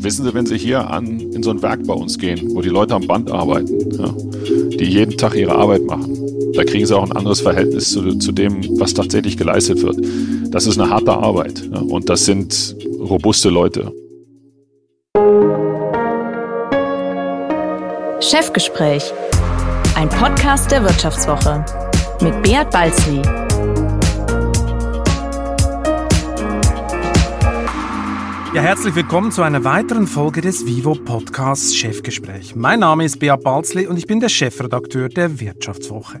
Wissen Sie, wenn Sie hier an, in so ein Werk bei uns gehen, wo die Leute am Band arbeiten, ja, die jeden Tag ihre Arbeit machen, da kriegen Sie auch ein anderes Verhältnis zu, zu dem, was tatsächlich geleistet wird. Das ist eine harte Arbeit ja, und das sind robuste Leute. Chefgespräch, ein Podcast der Wirtschaftswoche mit Beat Balzli. Ja, herzlich willkommen zu einer weiteren Folge des Vivo Podcasts Chefgespräch. Mein Name ist Beat Balzli und ich bin der Chefredakteur der Wirtschaftswoche.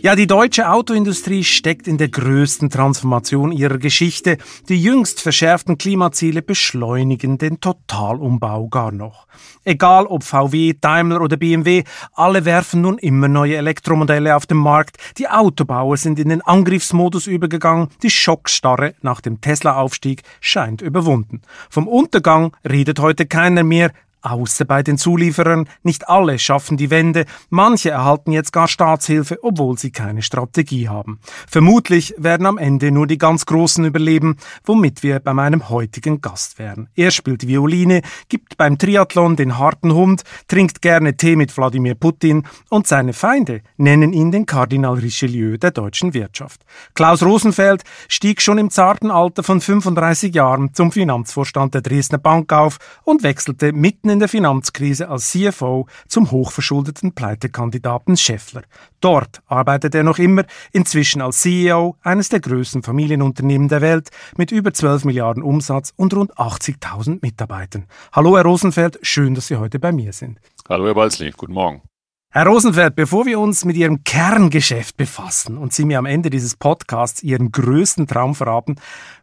Ja, die deutsche Autoindustrie steckt in der größten Transformation ihrer Geschichte. Die jüngst verschärften Klimaziele beschleunigen den Totalumbau gar noch. Egal ob VW, Daimler oder BMW, alle werfen nun immer neue Elektromodelle auf den Markt. Die Autobauer sind in den Angriffsmodus übergegangen. Die Schockstarre nach dem Tesla-Aufstieg scheint überwunden. Vom Untergang redet heute keiner mehr, außer bei den Zulieferern. Nicht alle schaffen die Wende, manche erhalten jetzt gar Staatshilfe, obwohl sie keine Strategie haben. Vermutlich werden am Ende nur die ganz Großen überleben, womit wir bei meinem heutigen Gast wären. Er spielt Violine, gibt beim Triathlon den harten Hund, trinkt gerne Tee mit Wladimir Putin und seine Feinde nennen ihn den Kardinal Richelieu der deutschen Wirtschaft. Klaus Rosenfeld stieg schon im zarten Alter von 35 Jahren zum Finanzvorstand der Dresdner Bank auf und wechselte mitten in der Finanzkrise als CFO zum hochverschuldeten Pleitekandidaten Scheffler. Dort arbeitet er noch immer, inzwischen als CEO eines der größten Familienunternehmen der Welt mit über 12 Milliarden Umsatz und rund 80.000 Mitarbeitern. Hallo Herr Rosenfeld, schön, dass Sie heute bei mir sind. Hallo Herr Balzli, guten Morgen. Herr Rosenfeld, bevor wir uns mit Ihrem Kerngeschäft befassen und Sie mir am Ende dieses Podcasts Ihren größten Traum verraten,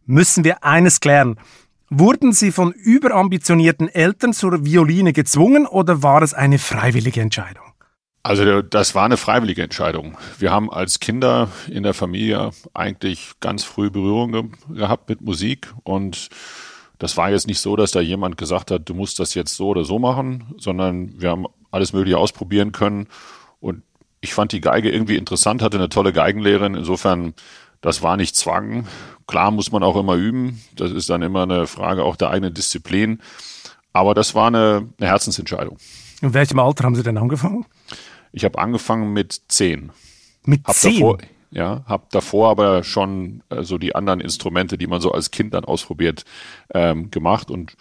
müssen wir eines klären. Wurden Sie von überambitionierten Eltern zur Violine gezwungen oder war es eine freiwillige Entscheidung? Also das war eine freiwillige Entscheidung. Wir haben als Kinder in der Familie eigentlich ganz früh Berührung gehabt mit Musik und das war jetzt nicht so, dass da jemand gesagt hat, du musst das jetzt so oder so machen, sondern wir haben alles Mögliche ausprobieren können und ich fand die Geige irgendwie interessant, hatte eine tolle Geigenlehrerin. Insofern, das war nicht Zwang. Klar muss man auch immer üben. Das ist dann immer eine Frage auch der eigenen Disziplin. Aber das war eine, eine Herzensentscheidung. In welchem Alter haben Sie denn angefangen? Ich habe angefangen mit zehn. Mit hab zehn? Davor, ja, habe davor aber schon äh, so die anderen Instrumente, die man so als Kind dann ausprobiert, ähm, gemacht und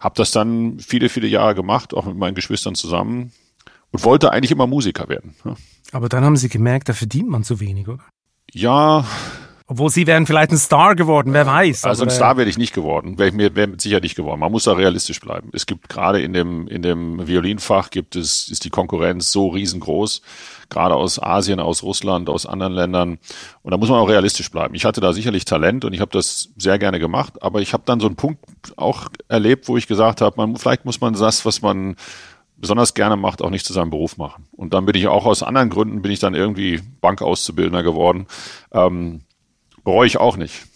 habe das dann viele, viele Jahre gemacht, auch mit meinen Geschwistern zusammen und wollte eigentlich immer Musiker werden. Ja. Aber dann haben Sie gemerkt, da verdient man zu wenig, oder? Ja, obwohl Sie wären vielleicht ein Star geworden, wer weiß. Also ein Star wäre ich nicht geworden, wäre ich mir wär sicher nicht geworden. Man muss da realistisch bleiben. Es gibt gerade in dem, in dem Violinfach gibt es, ist die Konkurrenz so riesengroß, gerade aus Asien, aus Russland, aus anderen Ländern. Und da muss man auch realistisch bleiben. Ich hatte da sicherlich Talent und ich habe das sehr gerne gemacht, aber ich habe dann so einen Punkt auch erlebt, wo ich gesagt habe, man, vielleicht muss man das, was man besonders gerne macht, auch nicht zu seinem Beruf machen. Und dann bin ich auch aus anderen Gründen, bin ich dann irgendwie Bankauszubildender geworden. Ähm, Bereue ich auch nicht.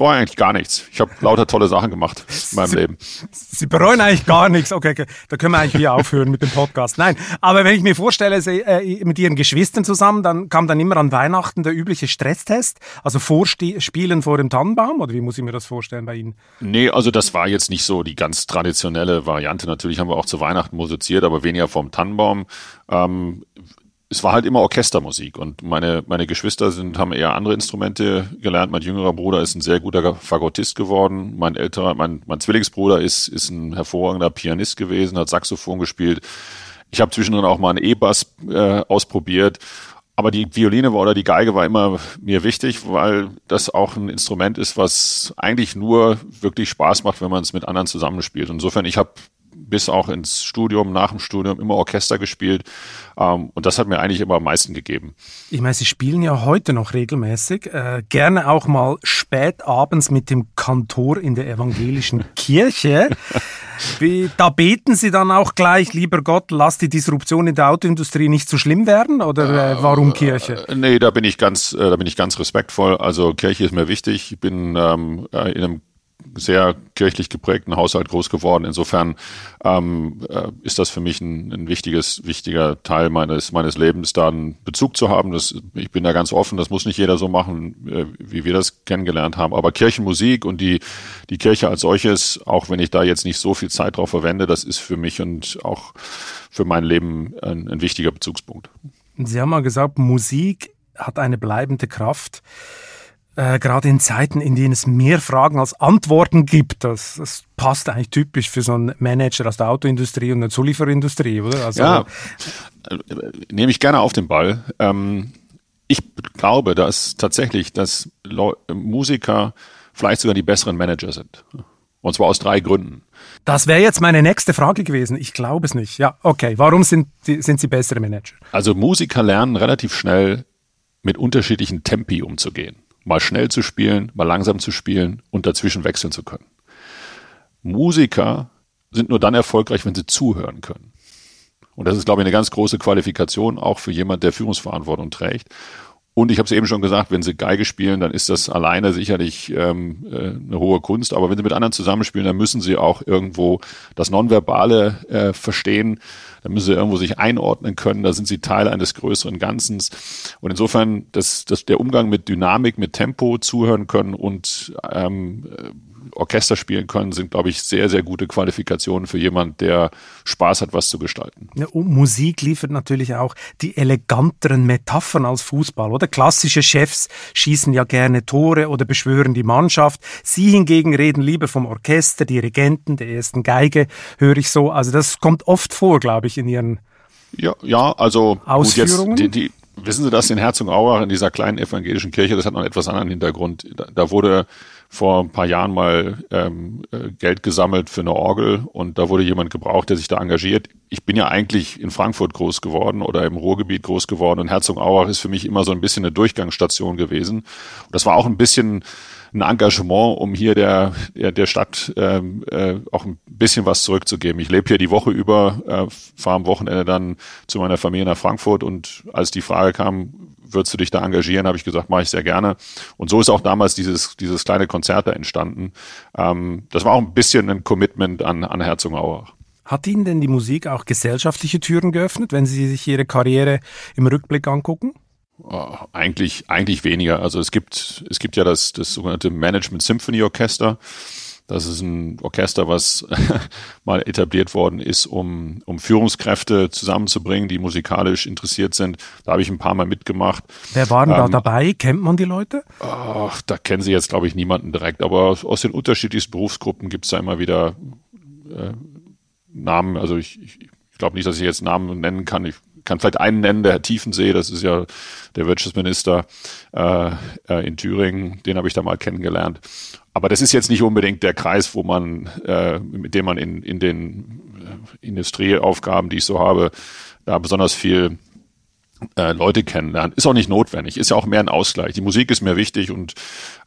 Ich bereue eigentlich gar nichts. Ich habe lauter tolle Sachen gemacht in meinem Sie, Leben. Sie bereuen eigentlich gar nichts. Okay, okay, da können wir eigentlich hier aufhören mit dem Podcast. Nein, aber wenn ich mir vorstelle, Sie, äh, mit Ihren Geschwistern zusammen, dann kam dann immer an Weihnachten der übliche Stresstest, also Vorspielen vor dem Tannenbaum, oder wie muss ich mir das vorstellen bei Ihnen? Nee, also das war jetzt nicht so die ganz traditionelle Variante. Natürlich haben wir auch zu Weihnachten musiziert, aber weniger vom Tannenbaum. Ähm, es war halt immer Orchestermusik und meine, meine Geschwister sind, haben eher andere Instrumente gelernt. Mein jüngerer Bruder ist ein sehr guter Fagottist geworden. Mein älterer, mein, mein Zwillingsbruder ist, ist ein hervorragender Pianist gewesen, hat Saxophon gespielt. Ich habe zwischendrin auch mal einen E-Bass äh, ausprobiert. Aber die Violine war oder die Geige war immer mir wichtig, weil das auch ein Instrument ist, was eigentlich nur wirklich Spaß macht, wenn man es mit anderen zusammenspielt. Insofern, ich habe bis auch ins Studium, nach dem Studium immer Orchester gespielt. Ähm, und das hat mir eigentlich immer am meisten gegeben. Ich meine, Sie spielen ja heute noch regelmäßig, äh, gerne auch mal spät abends mit dem Kantor in der evangelischen Kirche. Wie, da beten Sie dann auch gleich, lieber Gott, lass die Disruption in der Autoindustrie nicht so schlimm werden? Oder äh, warum Kirche? Äh, nee, da bin ich ganz, äh, da bin ich ganz respektvoll. Also Kirche ist mir wichtig. Ich bin ähm, in einem sehr kirchlich geprägten Haushalt groß geworden. Insofern ähm, äh, ist das für mich ein, ein wichtiges, wichtiger Teil meines, meines Lebens, da einen Bezug zu haben. Das, ich bin da ganz offen, das muss nicht jeder so machen, äh, wie wir das kennengelernt haben. Aber Kirchenmusik und die, die Kirche als solches, auch wenn ich da jetzt nicht so viel Zeit drauf verwende, das ist für mich und auch für mein Leben ein, ein wichtiger Bezugspunkt. Sie haben mal gesagt, Musik hat eine bleibende Kraft. Äh, gerade in Zeiten, in denen es mehr Fragen als Antworten gibt. Das, das, passt eigentlich typisch für so einen Manager aus der Autoindustrie und der Zulieferindustrie, oder? Also, ja, äh, nehme ich gerne auf den Ball. Ähm, ich glaube, dass tatsächlich, dass Leu Musiker vielleicht sogar die besseren Manager sind. Und zwar aus drei Gründen. Das wäre jetzt meine nächste Frage gewesen. Ich glaube es nicht. Ja, okay. Warum sind, die, sind sie bessere Manager? Also Musiker lernen relativ schnell mit unterschiedlichen Tempi umzugehen. Mal schnell zu spielen, mal langsam zu spielen und dazwischen wechseln zu können. Musiker sind nur dann erfolgreich, wenn sie zuhören können. Und das ist, glaube ich, eine ganz große Qualifikation auch für jemand, der Führungsverantwortung trägt. Und ich habe es eben schon gesagt, wenn sie Geige spielen, dann ist das alleine sicherlich ähm, äh, eine hohe Kunst. Aber wenn sie mit anderen zusammenspielen, dann müssen sie auch irgendwo das Nonverbale äh, verstehen. Dann müssen sie irgendwo sich einordnen können. Da sind sie Teil eines größeren Ganzens. Und insofern, dass, dass der Umgang mit Dynamik, mit Tempo zuhören können und ähm, Orchester spielen können, sind, glaube ich, sehr, sehr gute Qualifikationen für jemand, der Spaß hat, was zu gestalten. Ja, und Musik liefert natürlich auch die eleganteren Metaphern als Fußball, oder? Klassische Chefs schießen ja gerne Tore oder beschwören die Mannschaft. Sie hingegen reden lieber vom Orchester, Dirigenten, der ersten Geige, höre ich so. Also das kommt oft vor, glaube ich, in Ihren ja, ja, also Ausführungen. Gut, jetzt, die, die, wissen Sie das in Herzogenaurach in dieser kleinen evangelischen Kirche? Das hat noch einen etwas anderen Hintergrund. Da, da wurde vor ein paar Jahren mal ähm, äh, Geld gesammelt für eine Orgel und da wurde jemand gebraucht, der sich da engagiert. Ich bin ja eigentlich in Frankfurt groß geworden oder im Ruhrgebiet groß geworden und Herzogenaurach ist für mich immer so ein bisschen eine Durchgangsstation gewesen. Und das war auch ein bisschen ein Engagement, um hier der, der, Stadt ähm, äh, auch ein bisschen was zurückzugeben. Ich lebe hier die Woche über, äh, fahre am Wochenende dann zu meiner Familie nach Frankfurt und als die Frage kam, würdest du dich da engagieren, habe ich gesagt, mache ich sehr gerne. Und so ist auch damals dieses, dieses kleine Konzert da entstanden. Ähm, das war auch ein bisschen ein Commitment an, an Herzogenaurach. Hat Ihnen denn die Musik auch gesellschaftliche Türen geöffnet, wenn Sie sich Ihre Karriere im Rückblick angucken? Oh, eigentlich, eigentlich weniger. Also es gibt, es gibt ja das, das sogenannte Management Symphony Orchester. Das ist ein Orchester, was mal etabliert worden ist, um, um Führungskräfte zusammenzubringen, die musikalisch interessiert sind. Da habe ich ein paar Mal mitgemacht. Wer war denn ähm, da dabei? Kennt man die Leute? Oh, da kennen Sie jetzt, glaube ich, niemanden direkt. Aber aus den unterschiedlichsten Berufsgruppen gibt es da immer wieder äh, Namen. Also ich, ich, glaube nicht, dass ich jetzt Namen nennen kann. Ich kann vielleicht einen nennen, der Herr Tiefensee, das ist ja der Wirtschaftsminister äh, äh, in Thüringen, den habe ich da mal kennengelernt. Aber das ist jetzt nicht unbedingt der Kreis, wo man, äh, mit dem man in, in den äh, Industrieaufgaben, die ich so habe, da besonders viel äh, Leute kennenlernen. Ist auch nicht notwendig, ist ja auch mehr ein Ausgleich. Die Musik ist mir wichtig und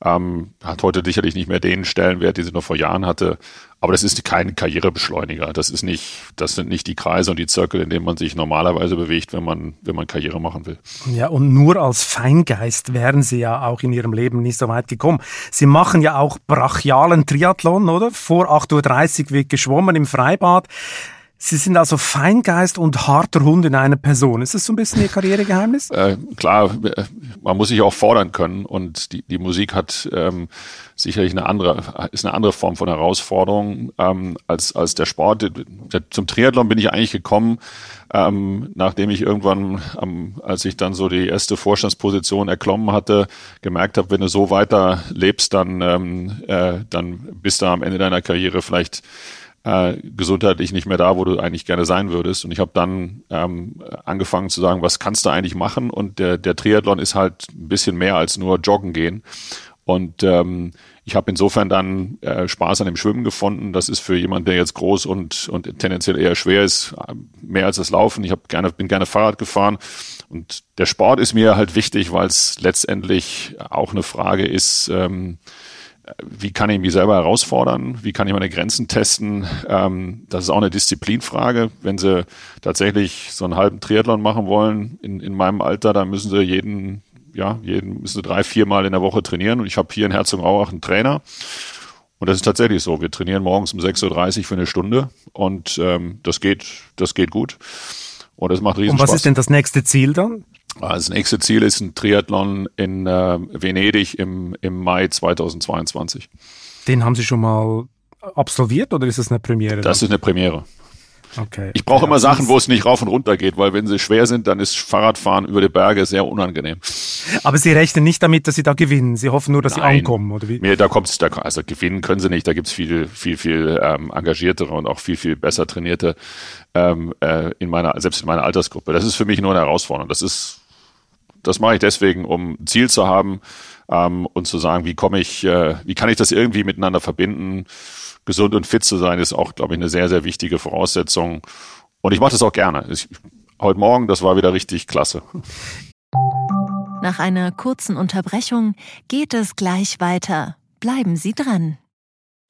ähm, hat heute sicherlich nicht mehr den Stellenwert, den sie noch vor Jahren hatte. Aber das ist kein Karrierebeschleuniger. Das ist nicht, das sind nicht die Kreise und die Zirkel, in denen man sich normalerweise bewegt, wenn man, wenn man Karriere machen will. Ja, und nur als Feingeist wären Sie ja auch in Ihrem Leben nicht so weit gekommen. Sie machen ja auch brachialen Triathlon, oder? Vor 8.30 Uhr wird geschwommen im Freibad. Sie sind also Feingeist und harter Hund in einer Person. Ist das so ein bisschen Ihr Karrieregeheimnis? Äh, klar, man muss sich auch fordern können und die, die Musik hat ähm, sicherlich eine andere, ist eine andere Form von Herausforderung ähm, als, als der Sport. Zum Triathlon bin ich eigentlich gekommen, ähm, nachdem ich irgendwann, ähm, als ich dann so die erste Vorstandsposition erklommen hatte, gemerkt habe, wenn du so weiter lebst, dann, ähm, äh, dann bist du am Ende deiner Karriere vielleicht äh, gesundheitlich nicht mehr da, wo du eigentlich gerne sein würdest. Und ich habe dann ähm, angefangen zu sagen, was kannst du eigentlich machen? Und der, der Triathlon ist halt ein bisschen mehr als nur joggen gehen. Und ähm, ich habe insofern dann äh, Spaß an dem Schwimmen gefunden. Das ist für jemanden, der jetzt groß und, und tendenziell eher schwer ist, mehr als das Laufen. Ich hab gerne, bin gerne Fahrrad gefahren. Und der Sport ist mir halt wichtig, weil es letztendlich auch eine Frage ist, ähm, wie kann ich mich selber herausfordern, wie kann ich meine Grenzen testen. Ähm, das ist auch eine Disziplinfrage. Wenn Sie tatsächlich so einen halben Triathlon machen wollen in, in meinem Alter, dann müssen Sie jeden, ja, jeden müssen Sie drei, vier Mal in der Woche trainieren. Und ich habe hier in Herzogenaurach einen Trainer. Und das ist tatsächlich so. Wir trainieren morgens um 6.30 Uhr für eine Stunde und ähm, das geht, das geht gut. Und das macht riesen Und was Spaß. ist denn das nächste Ziel dann? Das nächste Ziel ist ein Triathlon in äh, Venedig im, im Mai 2022. Den haben Sie schon mal absolviert oder ist das eine Premiere? Das ist eine Premiere. okay. Ich brauche Ja, immer Sachen, wo es nicht rauf und runter geht, weil wenn sie schwer sind, dann ist Fahrradfahren über die Berge sehr unangenehm. Aber Sie rechnen nicht damit, dass Sie da gewinnen. Sie hoffen nur, dass Sie Nein. ankommen, oder wie? Mir, da kommt's, da, also gewinnen können sie nicht. Da gibt's viel, viel, viel ähm, engagiertere und auch viel, viel besser trainierte ähm, äh, in meiner, selbst in meiner Altersgruppe. Das ist für mich nur eine Herausforderung. Das ist, das mache ich deswegen, um ein Ziel zu haben ähm, und zu sagen, wie komme ich, äh, wie kann ich das irgendwie miteinander verbinden? Gesund und fit zu sein ist auch, glaube ich, eine sehr, sehr wichtige Voraussetzung. Und ich mache das auch gerne. Ich, heute Morgen, das war wieder richtig klasse. Nach einer kurzen Unterbrechung geht es gleich weiter. Bleiben Sie dran.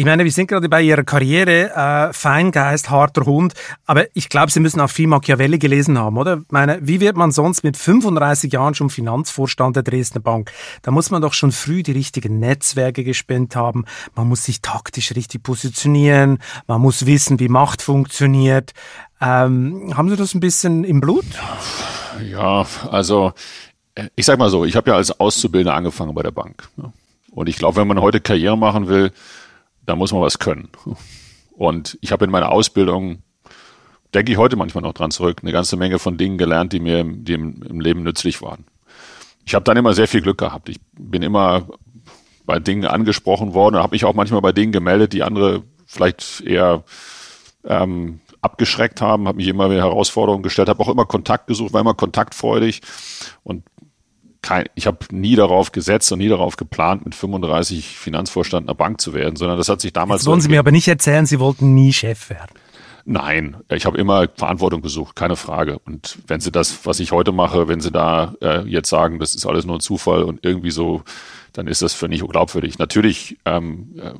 Ich meine, wir sind gerade bei Ihrer Karriere, äh, Feingeist, harter Hund, aber ich glaube, Sie müssen auch viel Machiavelli gelesen haben, oder? Ich meine, wie wird man sonst mit 35 Jahren schon Finanzvorstand der Dresdner Bank? Da muss man doch schon früh die richtigen Netzwerke gespennt haben, man muss sich taktisch richtig positionieren, man muss wissen, wie Macht funktioniert. Ähm, haben Sie das ein bisschen im Blut? Ja, also äh, ich sag mal so, ich habe ja als Auszubildender angefangen bei der Bank. Und ich glaube, wenn man heute Karriere machen will, dann muss man was können. Und ich habe in meiner Ausbildung, denke ich heute manchmal noch dran zurück, eine ganze Menge von Dingen gelernt, die mir die im, im Leben nützlich waren. Ich habe dann immer sehr viel Glück gehabt. Ich bin immer bei Dingen angesprochen worden und habe mich auch manchmal bei Dingen gemeldet, die andere vielleicht eher ähm, abgeschreckt haben, habe mich immer wieder Herausforderungen gestellt, habe auch immer Kontakt gesucht, war immer kontaktfreudig und kein, ich habe nie darauf gesetzt und nie darauf geplant, mit 35 Finanzvorstand einer Bank zu werden, sondern das hat sich damals Jetzt wollen Sie mir aber nicht erzählen, Sie wollten nie Chef werden. Nein, ich habe immer Verantwortung gesucht, keine Frage. Und wenn Sie das, was ich heute mache, wenn Sie da äh, jetzt sagen, das ist alles nur ein Zufall und irgendwie so, dann ist das für nicht glaubwürdig. Natürlich, ähm, äh,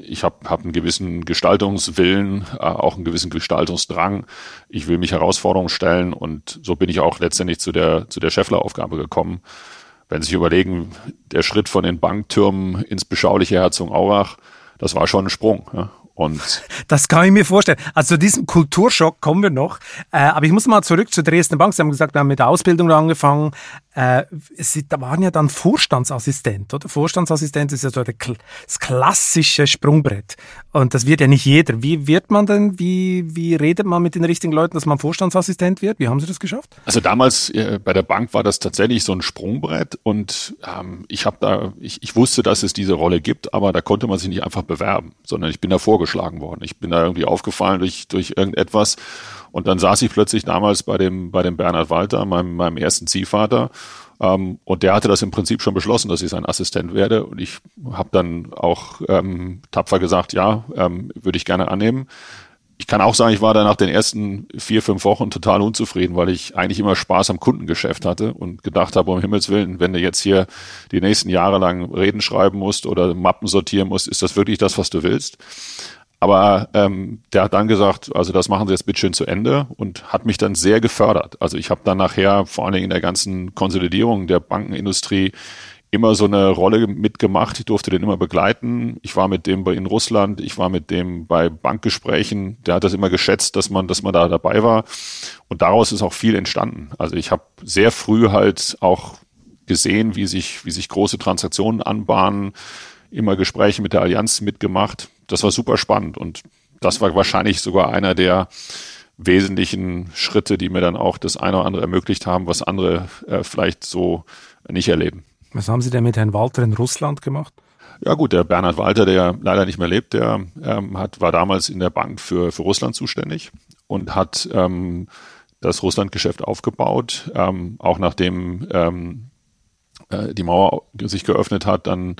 ich habe hab einen gewissen Gestaltungswillen, äh, auch einen gewissen Gestaltungsdrang. Ich will mich Herausforderungen stellen und so bin ich auch letztendlich zu der zu der Scheffler-Aufgabe gekommen. Wenn Sie sich überlegen, der Schritt von den Banktürmen ins beschauliche Herzogenaurach, das war schon ein Sprung. Ja? Und Das kann ich mir vorstellen. Also zu diesem Kulturschock kommen wir noch. Äh, aber ich muss mal zurück zur Dresdner Bank. Sie haben gesagt, wir haben mit der Ausbildung angefangen. Äh, Sie da waren ja dann Vorstandsassistent, oder? Vorstandsassistent ist ja so das klassische Sprungbrett. Und das wird ja nicht jeder. Wie wird man denn, wie, wie redet man mit den richtigen Leuten, dass man Vorstandsassistent wird? Wie haben Sie das geschafft? Also damals äh, bei der Bank war das tatsächlich so ein Sprungbrett und ähm, ich habe da, ich, ich wusste, dass es diese Rolle gibt, aber da konnte man sich nicht einfach bewerben, sondern ich bin da vorgeschlagen worden. Ich bin da irgendwie aufgefallen durch, durch irgendetwas und dann saß ich plötzlich damals bei dem, bei dem Bernhard Walter, meinem, meinem ersten Ziehvater, ähm, und der hatte das im Prinzip schon beschlossen, dass ich sein Assistent werde. Und ich habe dann auch ähm, tapfer gesagt, ja, ähm, würde ich gerne annehmen. Ich kann auch sagen, ich war da nach den ersten vier, fünf Wochen total unzufrieden, weil ich eigentlich immer Spaß am Kundengeschäft hatte und gedacht habe, um Himmels Willen, wenn du jetzt hier die nächsten Jahre lang Reden schreiben musst oder Mappen sortieren musst, ist das wirklich das, was du willst? Aber ähm, der hat dann gesagt, also das machen Sie jetzt bitte schön zu Ende und hat mich dann sehr gefördert. Also ich habe dann nachher vor allen Dingen in der ganzen Konsolidierung der Bankenindustrie immer so eine Rolle mitgemacht. Ich durfte den immer begleiten. Ich war mit dem in Russland, ich war mit dem bei Bankgesprächen. Der hat das immer geschätzt, dass man, dass man da dabei war. Und daraus ist auch viel entstanden. Also ich habe sehr früh halt auch gesehen, wie sich, wie sich große Transaktionen anbahnen, immer Gespräche mit der Allianz mitgemacht. Das war super spannend und das war wahrscheinlich sogar einer der wesentlichen Schritte, die mir dann auch das eine oder andere ermöglicht haben, was andere äh, vielleicht so nicht erleben. Was haben Sie denn mit Herrn Walter in Russland gemacht? Ja gut, der Bernhard Walter, der leider nicht mehr lebt, der ähm, hat, war damals in der Bank für, für Russland zuständig und hat ähm, das Russlandgeschäft aufgebaut. Ähm, auch nachdem ähm, äh, die Mauer sich geöffnet hat, dann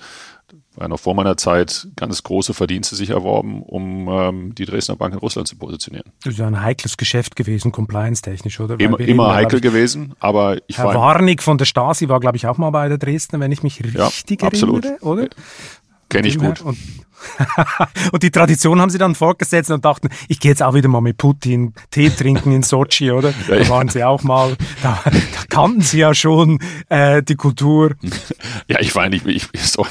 war noch vor meiner Zeit, ganz große Verdienste sich erworben, um ähm, die Dresdner Bank in Russland zu positionieren. Das ist ja ein heikles Geschäft gewesen, compliance-technisch, oder? Immer, immer heikel gewesen, aber ich Herr war... Warnig von der Stasi war, glaube ich, auch mal bei der Dresdner, wenn ich mich richtig ja, absolut. erinnere, oder? Kenne ich gut. Und und die Tradition haben sie dann fortgesetzt und dachten, ich gehe jetzt auch wieder mal mit Putin Tee trinken in Sochi, oder? Da waren sie auch mal, da, da kannten sie ja schon äh, die Kultur. Ja, ich war ja nicht, ich,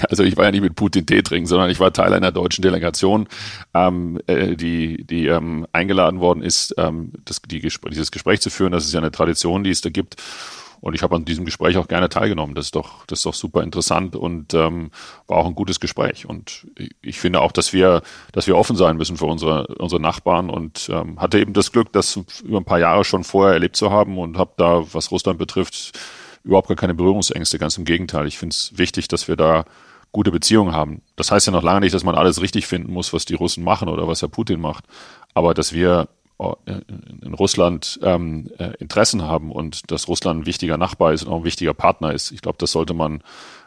also ich war ja nicht mit Putin Tee trinken, sondern ich war Teil einer deutschen Delegation, ähm, äh, die, die ähm, eingeladen worden ist, ähm, das, die, dieses Gespräch zu führen. Das ist ja eine Tradition, die es da gibt. Und ich habe an diesem Gespräch auch gerne teilgenommen. Das ist doch, das ist doch super interessant und ähm, war auch ein gutes Gespräch. Und ich finde auch, dass wir, dass wir offen sein müssen für unsere, unsere Nachbarn und ähm, hatte eben das Glück, das über ein paar Jahre schon vorher erlebt zu haben und habe da, was Russland betrifft, überhaupt gar keine Berührungsängste. Ganz im Gegenteil. Ich finde es wichtig, dass wir da gute Beziehungen haben. Das heißt ja noch lange nicht, dass man alles richtig finden muss, was die Russen machen oder was Herr Putin macht. Aber dass wir in Russland ähm, äh, Interessen haben und dass Russland ein wichtiger Nachbar ist und auch ein wichtiger Partner ist. Ich glaube, das sollte man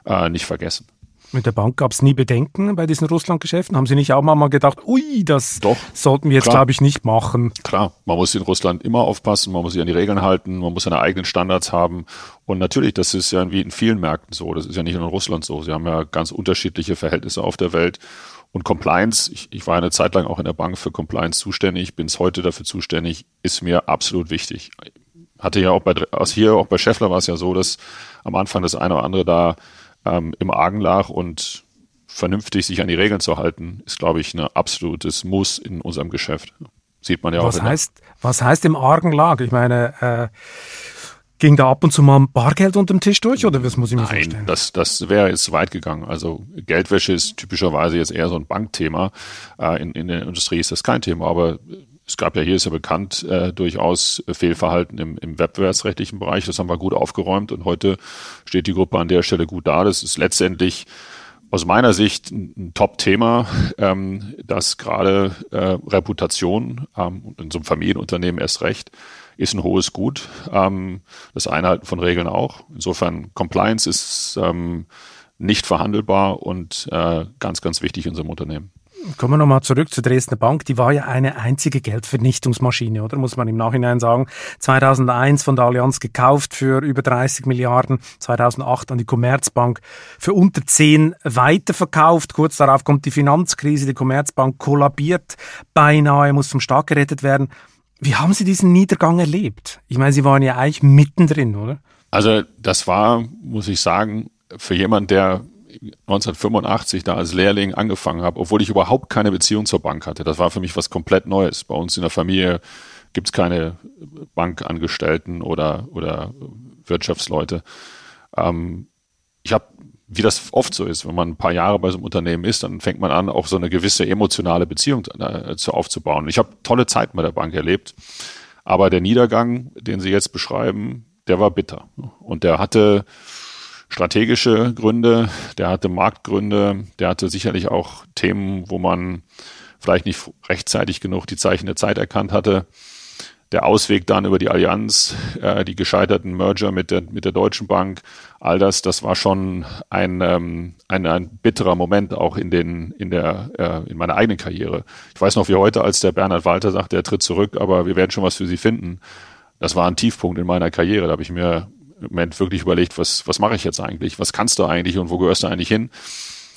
äh, nicht vergessen. Mit der Bank gab es nie Bedenken bei diesen Russland-Geschäften. Haben Sie nicht auch mal gedacht, ui, das Doch, sollten wir jetzt, glaube ich, nicht machen? Klar, man muss in Russland immer aufpassen, man muss sich an die Regeln halten, man muss seine eigenen Standards haben. Und natürlich, das ist ja wie in vielen Märkten so. Das ist ja nicht nur in Russland so. Sie haben ja ganz unterschiedliche Verhältnisse auf der Welt. Und Compliance, ich, ich war eine Zeit lang auch in der Bank für Compliance zuständig, bin es heute dafür zuständig, ist mir absolut wichtig. Hatte ja auch bei, aus hier, auch bei Scheffler war es ja so, dass am Anfang das eine oder andere da ähm, im Argen lag und vernünftig sich an die Regeln zu halten, ist, glaube ich, ein absolutes Muss in unserem Geschäft. Sieht man ja was auch. Heißt, was heißt im Argen lag? Ich meine, äh, Ging da ab und zu mal Bargeld unter dem Tisch durch oder was muss ich mir Nein, vorstellen? Das, das wäre jetzt weit gegangen. Also Geldwäsche ist typischerweise jetzt eher so ein Bankthema. Äh, in, in der Industrie ist das kein Thema, aber es gab ja hier, ist ja bekannt, äh, durchaus Fehlverhalten im, im wettbewerbsrechtlichen Bereich. Das haben wir gut aufgeräumt und heute steht die Gruppe an der Stelle gut da. Das ist letztendlich aus meiner Sicht ein Top-Thema, ähm, das gerade äh, Reputation ähm, in so einem Familienunternehmen erst recht ist ein hohes Gut. Ähm, das Einhalten von Regeln auch. Insofern Compliance ist ähm, nicht verhandelbar und äh, ganz, ganz wichtig in unserem Unternehmen. Kommen wir nochmal zurück zur Dresdner Bank. Die war ja eine einzige Geldvernichtungsmaschine, oder? Muss man im Nachhinein sagen. 2001 von der Allianz gekauft für über 30 Milliarden. 2008 an die Commerzbank für unter 10 weiterverkauft. Kurz darauf kommt die Finanzkrise. Die Commerzbank kollabiert beinahe, muss vom Staat gerettet werden. Wie haben Sie diesen Niedergang erlebt? Ich meine, Sie waren ja eigentlich mittendrin, oder? Also das war, muss ich sagen, für jemand, der 1985 da als Lehrling angefangen habe, obwohl ich überhaupt keine Beziehung zur Bank hatte. Das war für mich was komplett Neues. Bei uns in der Familie gibt es keine Bankangestellten oder, oder Wirtschaftsleute. Ähm, ich habe wie das oft so ist, wenn man ein paar Jahre bei so einem Unternehmen ist, dann fängt man an, auch so eine gewisse emotionale Beziehung äh, zu aufzubauen. Ich habe tolle Zeiten bei der Bank erlebt, aber der Niedergang, den Sie jetzt beschreiben, der war bitter. Und der hatte strategische Gründe, der hatte Marktgründe, der hatte sicherlich auch Themen, wo man vielleicht nicht rechtzeitig genug die Zeichen der Zeit erkannt hatte der Ausweg dann über die Allianz, äh, die gescheiterten Merger mit der, mit der Deutschen Bank, all das, das war schon ein, ähm, ein, ein bitterer Moment auch in, den, in, der, äh, in meiner eigenen Karriere. Ich weiß noch wie heute, als der Bernhard Walter sagte, er tritt zurück, aber wir werden schon was für Sie finden. Das war ein Tiefpunkt in meiner Karriere. Da habe ich mir im Moment wirklich überlegt, was, was mache ich jetzt eigentlich? Was kannst du eigentlich und wo gehörst du eigentlich hin?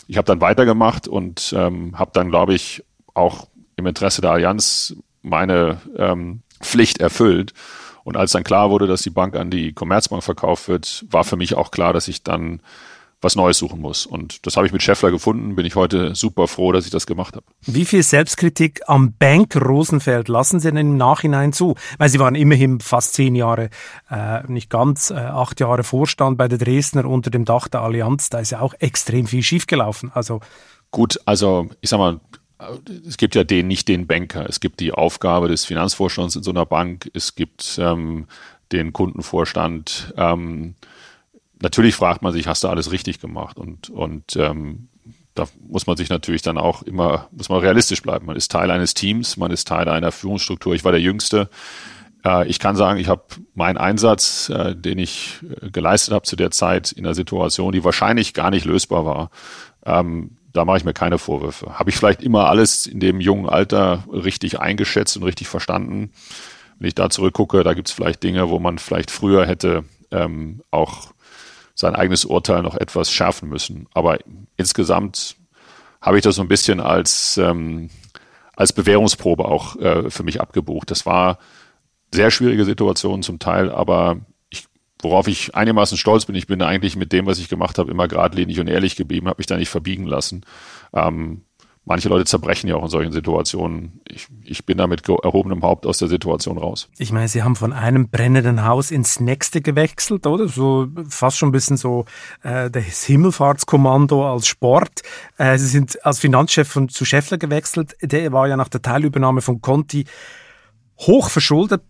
Ich habe dann weitergemacht und ähm, habe dann, glaube ich, auch im Interesse der Allianz meine ähm, Pflicht erfüllt. Und als dann klar wurde, dass die Bank an die Commerzbank verkauft wird, war für mich auch klar, dass ich dann was Neues suchen muss. Und das habe ich mit Scheffler gefunden, bin ich heute super froh, dass ich das gemacht habe. Wie viel Selbstkritik am Bank Rosenfeld lassen Sie denn im Nachhinein zu? Weil Sie waren immerhin fast zehn Jahre, äh, nicht ganz, äh, acht Jahre Vorstand bei der Dresdner unter dem Dach der Allianz. Da ist ja auch extrem viel schiefgelaufen. Also Gut, also ich sag mal, es gibt ja den, nicht den Banker. Es gibt die Aufgabe des Finanzvorstands in so einer Bank. Es gibt ähm, den Kundenvorstand. Ähm, natürlich fragt man sich, hast du alles richtig gemacht? Und, und ähm, da muss man sich natürlich dann auch immer, muss man realistisch bleiben. Man ist Teil eines Teams, man ist Teil einer Führungsstruktur. Ich war der Jüngste. Äh, ich kann sagen, ich habe meinen Einsatz, äh, den ich äh, geleistet habe zu der Zeit in einer Situation, die wahrscheinlich gar nicht lösbar war, ähm, da mache ich mir keine Vorwürfe. Habe ich vielleicht immer alles in dem jungen Alter richtig eingeschätzt und richtig verstanden? Wenn ich da zurückgucke, da gibt es vielleicht Dinge, wo man vielleicht früher hätte ähm, auch sein eigenes Urteil noch etwas schärfen müssen. Aber insgesamt habe ich das so ein bisschen als, ähm, als Bewährungsprobe auch äh, für mich abgebucht. Das war sehr schwierige Situation zum Teil, aber worauf ich einigermaßen stolz bin, ich bin eigentlich mit dem, was ich gemacht habe, immer geradlinig und ehrlich geblieben, habe mich da nicht verbiegen lassen. Ähm, manche Leute zerbrechen ja auch in solchen Situationen. Ich, ich bin da mit erhobenem Haupt aus der Situation raus. Ich meine, Sie haben von einem brennenden Haus ins nächste gewechselt, oder? So fast schon ein bisschen so äh, das Himmelfahrtskommando als Sport. Äh, Sie sind als Finanzchef von, zu Scheffler gewechselt. Der war ja nach der Teilübernahme von Conti hoch verschuldet,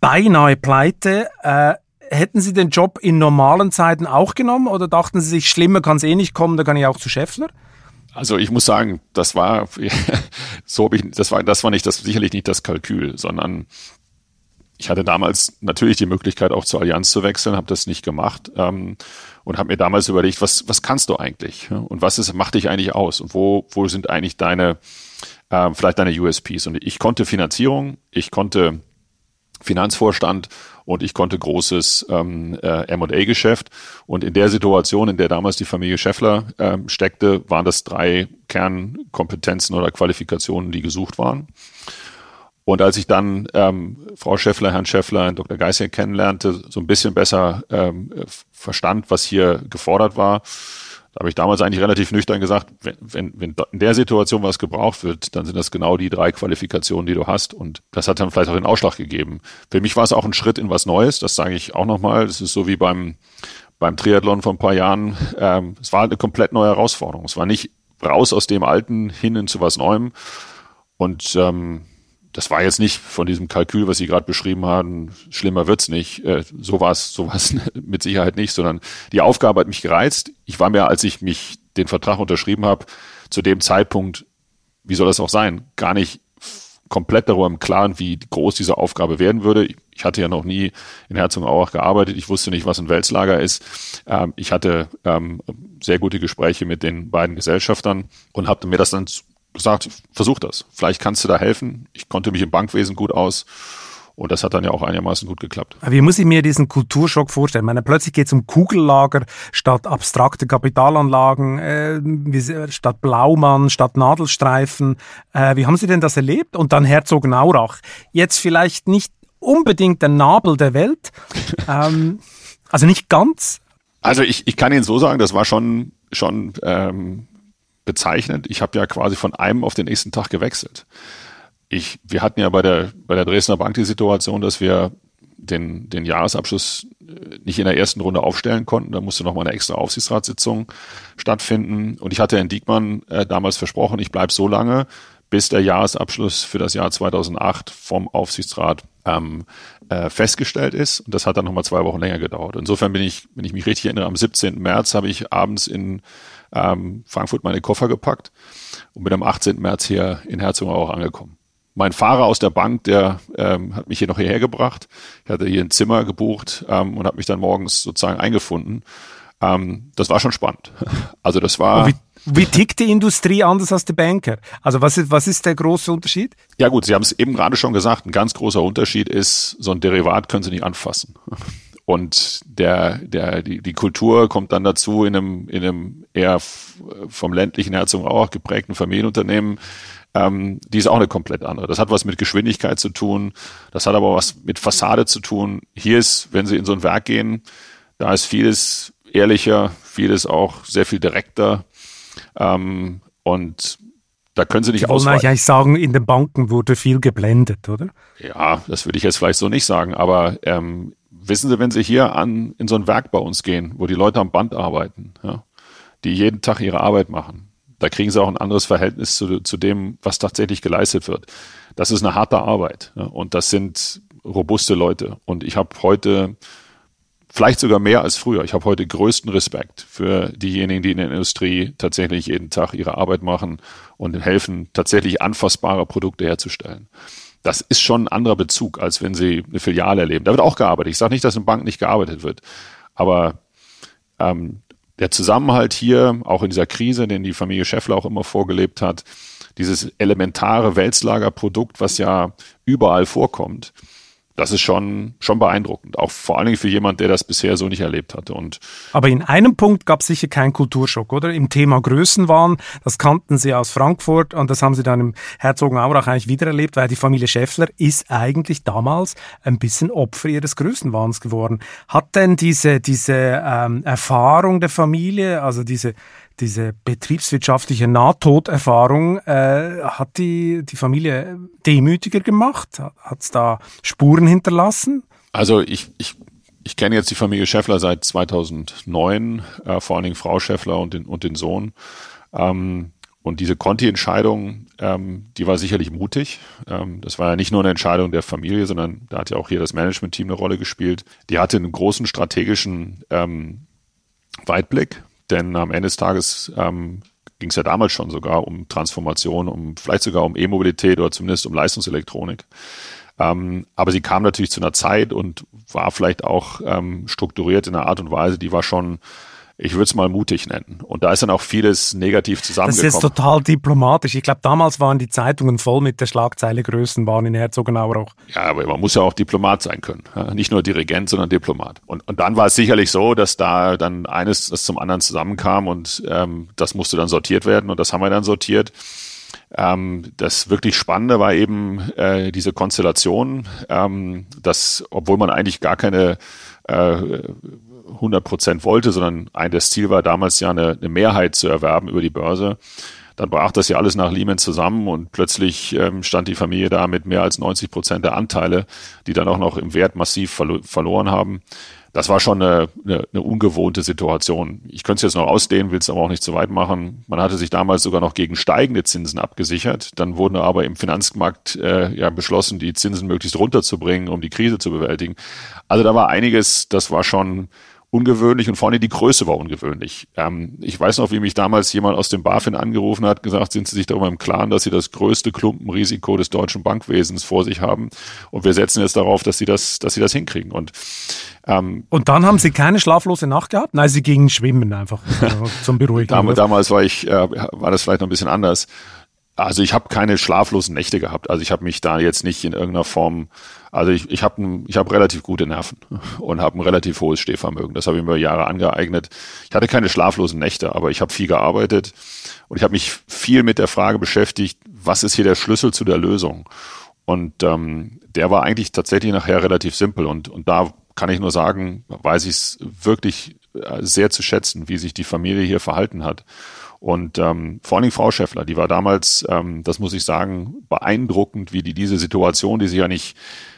beinahe pleite. Äh, hätten Sie den Job in normalen Zeiten auch genommen oder dachten Sie sich, schlimmer kann es eh nicht kommen, da kann ich auch zu Scheffler? Also ich muss sagen, das war so habe ich das war das war nicht das sicherlich nicht das Kalkül, sondern ich hatte damals natürlich die Möglichkeit auch zur Allianz zu wechseln, habe das nicht gemacht ähm, und habe mir damals überlegt, was was kannst du eigentlich und was ist macht dich eigentlich aus? Und wo wo sind eigentlich deine äh, vielleicht deine USPs und ich konnte Finanzierung, ich konnte Finanzvorstand und ich konnte großes ähm, äh, M&A-Geschäft. Und in der Situation, in der damals die Familie Scheffler ähm, steckte, waren das drei Kernkompetenzen oder Qualifikationen, die gesucht waren. Und als ich dann ähm, Frau Scheffler, Herrn Scheffler, Dr. Geiser kennenlernte, so ein bisschen besser ähm, verstand, was hier gefordert war, da habe ich damals eigentlich relativ nüchtern gesagt, wenn, wenn, wenn in der Situation was gebraucht wird, dann sind das genau die drei Qualifikationen, die du hast. Und das hat dann vielleicht auch den Ausschlag gegeben. Für mich war es auch ein Schritt in was Neues, das sage ich auch nochmal. Das ist so wie beim, beim Triathlon vor ein paar Jahren. Ähm, es war eine komplett neue Herausforderung. Es war nicht raus aus dem Alten hin hin zu was Neuem. Und ähm, das war jetzt nicht von diesem Kalkül, was Sie gerade beschrieben haben, schlimmer wird's nicht. Äh, so war es so war's mit Sicherheit nicht, sondern die Aufgabe hat mich gereizt. Ich war mir, als ich mich den Vertrag unterschrieben habe, zu dem Zeitpunkt, wie soll das auch sein, gar nicht komplett darüber im Klaren, wie groß diese Aufgabe werden würde. Ich hatte ja noch nie in Herzogenaurach gearbeitet. Ich wusste nicht, was ein Weltslager ist. Ähm, ich hatte ähm, sehr gute Gespräche mit den beiden Gesellschaftern und habe mir das dann gesagt, versuch das. Vielleicht kannst du da helfen. Ich konnte mich im Bankwesen gut aus. Und das hat dann ja auch einigermaßen gut geklappt. Wie muss ich mir diesen Kulturschock vorstellen? Ich meine, plötzlich geht es um Kugellager statt abstrakte Kapitalanlagen, äh, statt Blaumann, statt Nadelstreifen. Äh, wie haben Sie denn das erlebt? Und dann Herzogenaurach. Jetzt vielleicht nicht unbedingt der Nabel der Welt, ähm, also nicht ganz. Also ich, ich kann Ihnen so sagen, das war schon, schon ähm, bezeichnend. Ich habe ja quasi von einem auf den nächsten Tag gewechselt. Ich, wir hatten ja bei der, bei der Dresdner Bank die Situation, dass wir den, den Jahresabschluss äh, nicht in der ersten Runde aufstellen konnten. Da musste nochmal eine extra Aufsichtsratssitzung stattfinden. Und ich hatte Herrn Diekmann äh, damals versprochen, ich bleibe so lange, bis der Jahresabschluss für das Jahr 2008 vom Aufsichtsrat ähm, äh, festgestellt ist. Und das hat dann nochmal zwei Wochen länger gedauert. Insofern bin ich, wenn ich mich richtig erinnere, am 17. März habe ich abends in ähm, Frankfurt meine Koffer gepackt und bin am 18. März hier in Herzogenaurach angekommen. Mein Fahrer aus der Bank, der ähm, hat mich hier noch hierher gebracht. Ich hatte hier ein Zimmer gebucht ähm, und habe mich dann morgens sozusagen eingefunden. Ähm, das war schon spannend. Also das war. Wie, wie, tickt die Industrie anders als die Banker? Also was ist, was ist der große Unterschied? Ja gut, Sie haben es eben gerade schon gesagt. Ein ganz großer Unterschied ist, so ein Derivat können Sie nicht anfassen. Und der, der, die, die Kultur kommt dann dazu in einem, in einem eher vom ländlichen Herzogenaurach geprägten Familienunternehmen. Ähm, die ist auch eine komplett andere. Das hat was mit Geschwindigkeit zu tun. Das hat aber was mit Fassade zu tun. Hier ist, wenn Sie in so ein Werk gehen, da ist vieles ehrlicher, vieles auch sehr viel direkter. Ähm, und da können Sie nicht ausweichen. eigentlich sagen, in den Banken wurde viel geblendet, oder? Ja, das würde ich jetzt vielleicht so nicht sagen, aber ähm, Wissen Sie, wenn Sie hier an, in so ein Werk bei uns gehen, wo die Leute am Band arbeiten, ja, die jeden Tag ihre Arbeit machen, da kriegen Sie auch ein anderes Verhältnis zu, zu dem, was tatsächlich geleistet wird. Das ist eine harte Arbeit ja, und das sind robuste Leute. Und ich habe heute vielleicht sogar mehr als früher. Ich habe heute größten Respekt für diejenigen, die in der Industrie tatsächlich jeden Tag ihre Arbeit machen und helfen, tatsächlich anfassbare Produkte herzustellen das ist schon ein anderer Bezug, als wenn Sie eine Filiale erleben. Da wird auch gearbeitet. Ich sage nicht, dass in Banken nicht gearbeitet wird. Aber ähm, der Zusammenhalt hier, auch in dieser Krise, den die Familie Scheffler auch immer vorgelebt hat, dieses elementare Weltslagerprodukt, was ja überall vorkommt, das ist schon, schon beeindruckend. Auch vor allen Dingen für jemand, der das bisher so nicht erlebt hatte. Und Aber in einem Punkt gab es sicher keinen Kulturschock, oder? Im Thema Größenwahn, das kannten Sie aus Frankfurt und das haben Sie dann im Herzogenaurach eigentlich wiedererlebt, weil die Familie Schäffler ist eigentlich damals ein bisschen Opfer ihres Größenwahns geworden. Hat denn diese, diese ähm, Erfahrung der Familie, also diese, diese betriebswirtschaftliche Nahtoderfahrung äh, hat die, die Familie demütiger gemacht? Hat es da Spuren hinterlassen? Also ich, ich, ich kenne jetzt die Familie Schäffler seit 2009, äh, vor allen Dingen Frau Schäffler und den, und den Sohn. Ähm, und diese Conti-Entscheidung, ähm, die war sicherlich mutig. Ähm, das war ja nicht nur eine Entscheidung der Familie, sondern da hat ja auch hier das Management-Team eine Rolle gespielt. Die hatte einen großen strategischen ähm, Weitblick denn am Ende des Tages ähm, ging es ja damals schon sogar um Transformation, um vielleicht sogar um E-Mobilität oder zumindest um Leistungselektronik. Ähm, aber sie kam natürlich zu einer Zeit und war vielleicht auch ähm, strukturiert in einer Art und Weise, die war schon ich würde es mal mutig nennen. Und da ist dann auch vieles negativ zusammengekommen. Das ist total diplomatisch. Ich glaube, damals waren die Zeitungen voll mit der Schlagzeile Größenwahn in Herzogenaurach. Ja, aber man muss ja auch Diplomat sein können. Nicht nur Dirigent, sondern Diplomat. Und, und dann war es sicherlich so, dass da dann eines das zum anderen zusammenkam und ähm, das musste dann sortiert werden und das haben wir dann sortiert. Ähm, das wirklich Spannende war eben äh, diese Konstellation, ähm, dass, obwohl man eigentlich gar keine äh, 100 Prozent wollte, sondern ein das Ziel war damals ja eine, eine, Mehrheit zu erwerben über die Börse. Dann brach das ja alles nach Lehman zusammen und plötzlich ähm, stand die Familie da mit mehr als 90 Prozent der Anteile, die dann auch noch im Wert massiv verlo verloren haben das war schon eine, eine, eine ungewohnte Situation. Ich könnte es jetzt noch ausdehnen, will es aber auch nicht zu weit machen. Man hatte sich damals sogar noch gegen steigende Zinsen abgesichert. Dann wurden aber im Finanzmarkt äh, ja beschlossen, die Zinsen möglichst runterzubringen, um die Krise zu bewältigen. Also da war einiges, das war schon ungewöhnlich und vorne die Größe war ungewöhnlich. Ähm, ich weiß noch, wie mich damals jemand aus dem BaFin angerufen hat, gesagt, sind Sie sich darüber im Klaren, dass Sie das größte Klumpenrisiko des deutschen Bankwesens vor sich haben und wir setzen jetzt darauf, dass Sie das, dass Sie das hinkriegen. Und ähm, und dann haben Sie keine schlaflose Nacht gehabt? Nein, Sie gingen schwimmen einfach zum Beruhigen. damals, damals war ich, äh, war das vielleicht noch ein bisschen anders. Also ich habe keine schlaflosen Nächte gehabt. Also ich habe mich da jetzt nicht in irgendeiner Form, also ich, ich habe ich hab relativ gute Nerven und habe ein relativ hohes Stehvermögen. Das habe ich mir über Jahre angeeignet. Ich hatte keine schlaflosen Nächte, aber ich habe viel gearbeitet und ich habe mich viel mit der Frage beschäftigt, was ist hier der Schlüssel zu der Lösung? Und ähm, der war eigentlich tatsächlich nachher relativ simpel. Und, und da kann ich nur sagen, weiß ich es wirklich äh, sehr zu schätzen, wie sich die Familie hier verhalten hat. Und ähm, vor allen Dingen Frau Schäffler, die war damals, ähm, das muss ich sagen, beeindruckend, wie die diese Situation, die sie ja nicht,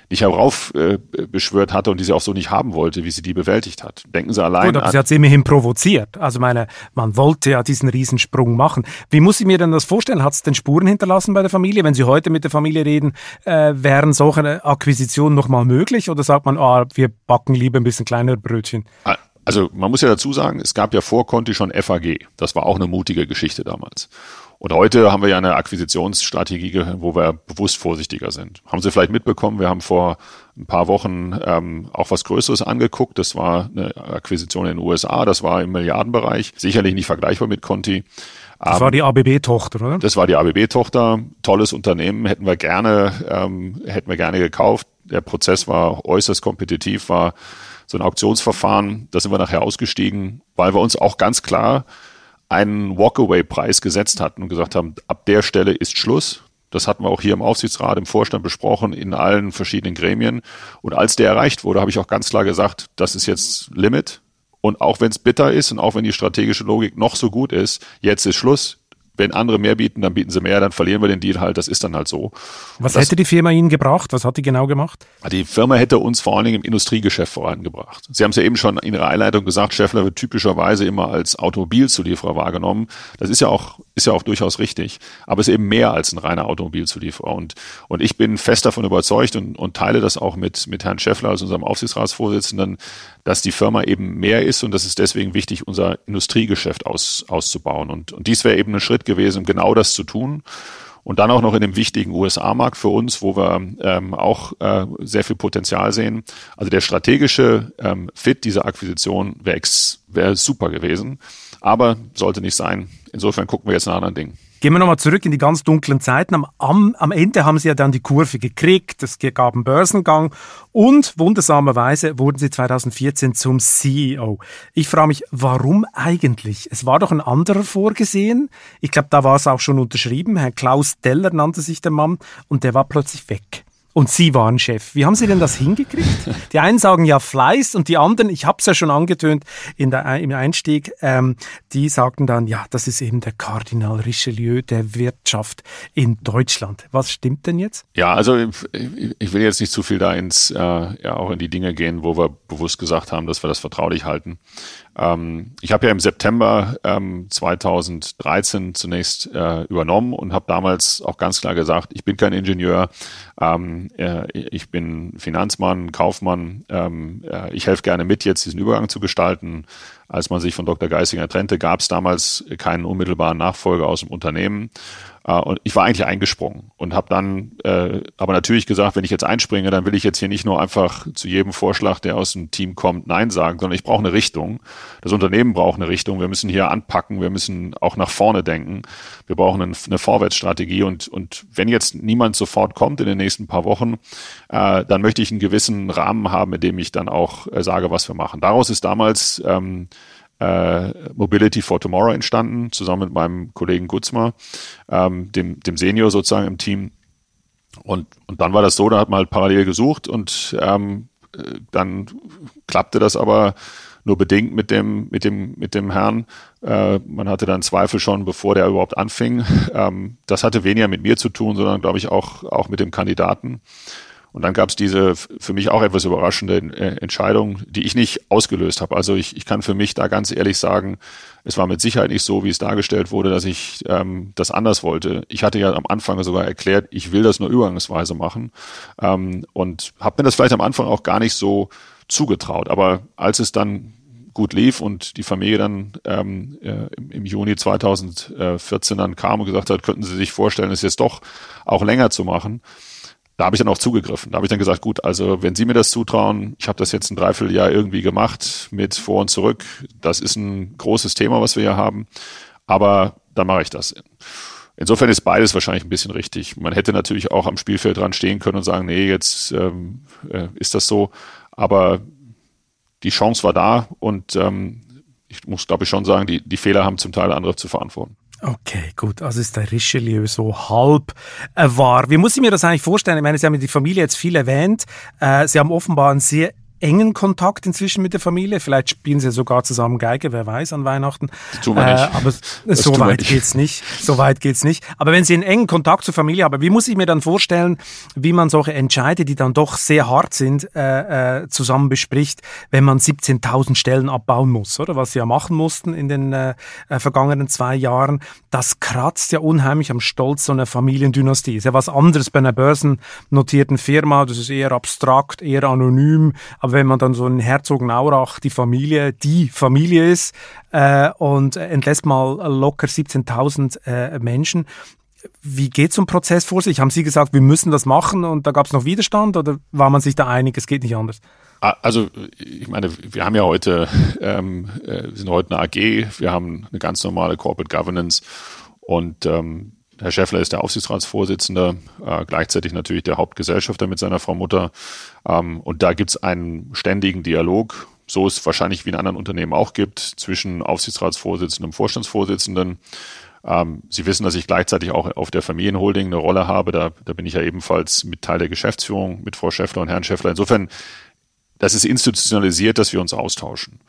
nicht heraufbeschwört äh, hatte und die sie auch so nicht haben wollte, wie sie die bewältigt hat. Denken Sie allein. Gut, aber sie hat sie immerhin provoziert. Also meine, man wollte ja diesen Riesensprung machen. Wie muss ich mir denn das vorstellen? Hat es denn Spuren hinterlassen bei der Familie? Wenn Sie heute mit der Familie reden, äh, wären solche Akquisitionen nochmal möglich? Oder sagt man, ah, wir backen lieber ein bisschen kleinere Brötchen? Also man muss ja dazu sagen, es gab ja vor Conti schon FAG. Das war auch eine mutige Geschichte damals. Und heute haben wir ja eine Akquisitionsstrategie, wo wir bewusst vorsichtiger sind. Haben Sie vielleicht mitbekommen, wir haben vor ein paar Wochen ähm, auch was Größeres angeguckt. Das war eine Akquisition in den USA, das war im Milliardenbereich. Sicherlich nicht vergleichbar mit Conti. Das war die ABB-Tochter, oder? Das war die ABB-Tochter. Tolles Unternehmen, hätten wir gerne, ähm, hätten wir gerne gekauft. Der Prozess war äußerst kompetitiv, war so ein Auktionsverfahren. Da sind wir nachher ausgestiegen, weil wir uns auch ganz klar einen Walkaway-Preis gesetzt hatten und gesagt haben, ab der Stelle ist Schluss. Das hatten wir auch hier im Aufsichtsrat, im Vorstand besprochen, in allen verschiedenen Gremien. Und als der erreicht wurde, habe ich auch ganz klar gesagt, das ist jetzt Limit. Und auch wenn es bitter ist und auch wenn die strategische Logik noch so gut ist, jetzt ist Schluss wenn andere mehr bieten, dann bieten sie mehr, dann verlieren wir den Deal halt. Das ist dann halt so. Was das, hätte die Firma Ihnen gebracht? Was hat die genau gemacht? Die Firma hätte uns vor allen Dingen im Industriegeschäft vorangebracht. Sie haben es ja eben schon in Ihrer Einleitung gesagt, Scheffler wird typischerweise immer als Automobilzulieferer wahrgenommen. Das ist ja auch, ist ja auch durchaus richtig. Aber es ist eben mehr als ein reiner Automobilzulieferer. Und, und ich bin fest davon überzeugt und, und teile das auch mit, mit Herrn Scheffler als unserem Aufsichtsratsvorsitzenden, dass die Firma eben mehr ist und das ist deswegen wichtig, unser Industriegeschäft aus, auszubauen. Und, und dies wäre eben ein Schritt gewesen, um genau das zu tun. Und dann auch noch in dem wichtigen USA-Markt für uns, wo wir ähm, auch äh, sehr viel Potenzial sehen. Also der strategische ähm, Fit dieser Akquisition wäre wär super gewesen, aber sollte nicht sein. Insofern gucken wir jetzt nach anderen Dingen. Gehen wir nochmal zurück in die ganz dunklen Zeiten. Am, am, am Ende haben Sie ja dann die Kurve gekriegt, es gab einen Börsengang und wundersamerweise wurden Sie 2014 zum CEO. Ich frage mich, warum eigentlich? Es war doch ein anderer vorgesehen. Ich glaube, da war es auch schon unterschrieben. Herr Klaus Deller nannte sich der Mann und der war plötzlich weg. Und Sie waren Chef. Wie haben Sie denn das hingekriegt? Die einen sagen ja Fleiß und die anderen, ich habe es ja schon angetönt in der, im Einstieg, ähm, die sagten dann, ja, das ist eben der Kardinal Richelieu der Wirtschaft in Deutschland. Was stimmt denn jetzt? Ja, also ich will jetzt nicht zu viel da ins, äh, ja, auch in die Dinge gehen, wo wir bewusst gesagt haben, dass wir das vertraulich halten. Ähm, ich habe ja im September ähm, 2013 zunächst äh, übernommen und habe damals auch ganz klar gesagt, ich bin kein Ingenieur, ähm, äh, ich bin Finanzmann, Kaufmann, ähm, äh, ich helfe gerne mit, jetzt diesen Übergang zu gestalten. Als man sich von Dr. Geisinger trennte, gab es damals keinen unmittelbaren Nachfolger aus dem Unternehmen. Äh, und ich war eigentlich eingesprungen und habe dann äh, aber natürlich gesagt, wenn ich jetzt einspringe, dann will ich jetzt hier nicht nur einfach zu jedem Vorschlag, der aus dem Team kommt, Nein sagen, sondern ich brauche eine Richtung. Das Unternehmen braucht eine Richtung. Wir müssen hier anpacken, wir müssen auch nach vorne denken. Wir brauchen eine, eine Vorwärtsstrategie und, und wenn jetzt niemand sofort kommt in den nächsten paar Wochen, äh, dann möchte ich einen gewissen Rahmen haben, in dem ich dann auch äh, sage, was wir machen. Daraus ist damals ähm, äh, Mobility for Tomorrow entstanden, zusammen mit meinem Kollegen Gutzmer, ähm, dem, dem Senior sozusagen im Team. Und, und dann war das so, da hat man halt parallel gesucht und ähm, äh, dann klappte das aber nur bedingt mit dem, mit dem, mit dem Herrn. Äh, man hatte dann Zweifel schon, bevor der überhaupt anfing. Ähm, das hatte weniger mit mir zu tun, sondern glaube ich auch, auch mit dem Kandidaten. Und dann gab es diese für mich auch etwas überraschende äh, Entscheidung, die ich nicht ausgelöst habe. Also ich, ich kann für mich da ganz ehrlich sagen, es war mit Sicherheit nicht so, wie es dargestellt wurde, dass ich ähm, das anders wollte. Ich hatte ja am Anfang sogar erklärt, ich will das nur übergangsweise machen ähm, und habe mir das vielleicht am Anfang auch gar nicht so zugetraut. Aber als es dann gut lief und die Familie dann ähm, äh, im, im, Juni 2014 dann kam und gesagt hat, könnten Sie sich vorstellen, es jetzt doch auch länger zu machen, da habe ich dann auch zugegriffen. Da habe ich dann gesagt, gut, also wenn Sie mir das zutrauen, ich habe das jetzt ein Dreivierteljahr irgendwie gemacht mit vor und zurück. Das ist ein großes Thema, was wir hier haben. Aber dann mache ich das. Insofern ist beides wahrscheinlich ein bisschen richtig. Man hätte natürlich auch am Spielfeld dran stehen können und sagen, nee, jetzt ähm, äh, ist das so. Aber die Chance war da und ähm, ich muss, glaube ich, schon sagen, die, die Fehler haben zum Teil andere zu verantworten. Okay, gut. Also ist der Richelieu so halb äh, wahr. Wie muss ich mir das eigentlich vorstellen? Ich meine, Sie haben die Familie jetzt viel erwähnt. Äh, Sie haben offenbar ein sehr engen Kontakt inzwischen mit der Familie. Vielleicht spielen sie sogar zusammen Geige, wer weiß, an Weihnachten. Das tun wir nicht. Äh, aber das so weit geht's nicht. So weit geht's nicht. Aber wenn Sie einen engen Kontakt zur Familie haben, wie muss ich mir dann vorstellen, wie man solche Entscheide, die dann doch sehr hart sind, äh, äh, zusammen bespricht, wenn man 17.000 Stellen abbauen muss, oder? Was Sie ja machen mussten in den äh, äh, vergangenen zwei Jahren. Das kratzt ja unheimlich am Stolz so einer Familiendynastie. Ist ja was anderes bei einer börsennotierten Firma. Das ist eher abstrakt, eher anonym. Aber aber wenn man dann so in Herzogenaurach die Familie, die Familie ist äh, und entlässt mal locker 17.000 äh, Menschen, wie geht so ein Prozess vor sich? Haben Sie gesagt, wir müssen das machen und da gab es noch Widerstand oder war man sich da einig, es geht nicht anders? Also ich meine, wir haben ja heute, ähm, äh, wir sind heute eine AG, wir haben eine ganz normale Corporate Governance und ähm, Herr Schäffler ist der Aufsichtsratsvorsitzende, äh, gleichzeitig natürlich der Hauptgesellschafter mit seiner Frau Mutter. Ähm, und da gibt es einen ständigen Dialog, so es wahrscheinlich wie in anderen Unternehmen auch gibt, zwischen Aufsichtsratsvorsitzenden und Vorstandsvorsitzenden. Ähm, Sie wissen, dass ich gleichzeitig auch auf der Familienholding eine Rolle habe. Da, da bin ich ja ebenfalls mit Teil der Geschäftsführung mit Frau Schäffler und Herrn Schäffler. Insofern, das ist institutionalisiert, dass wir uns austauschen.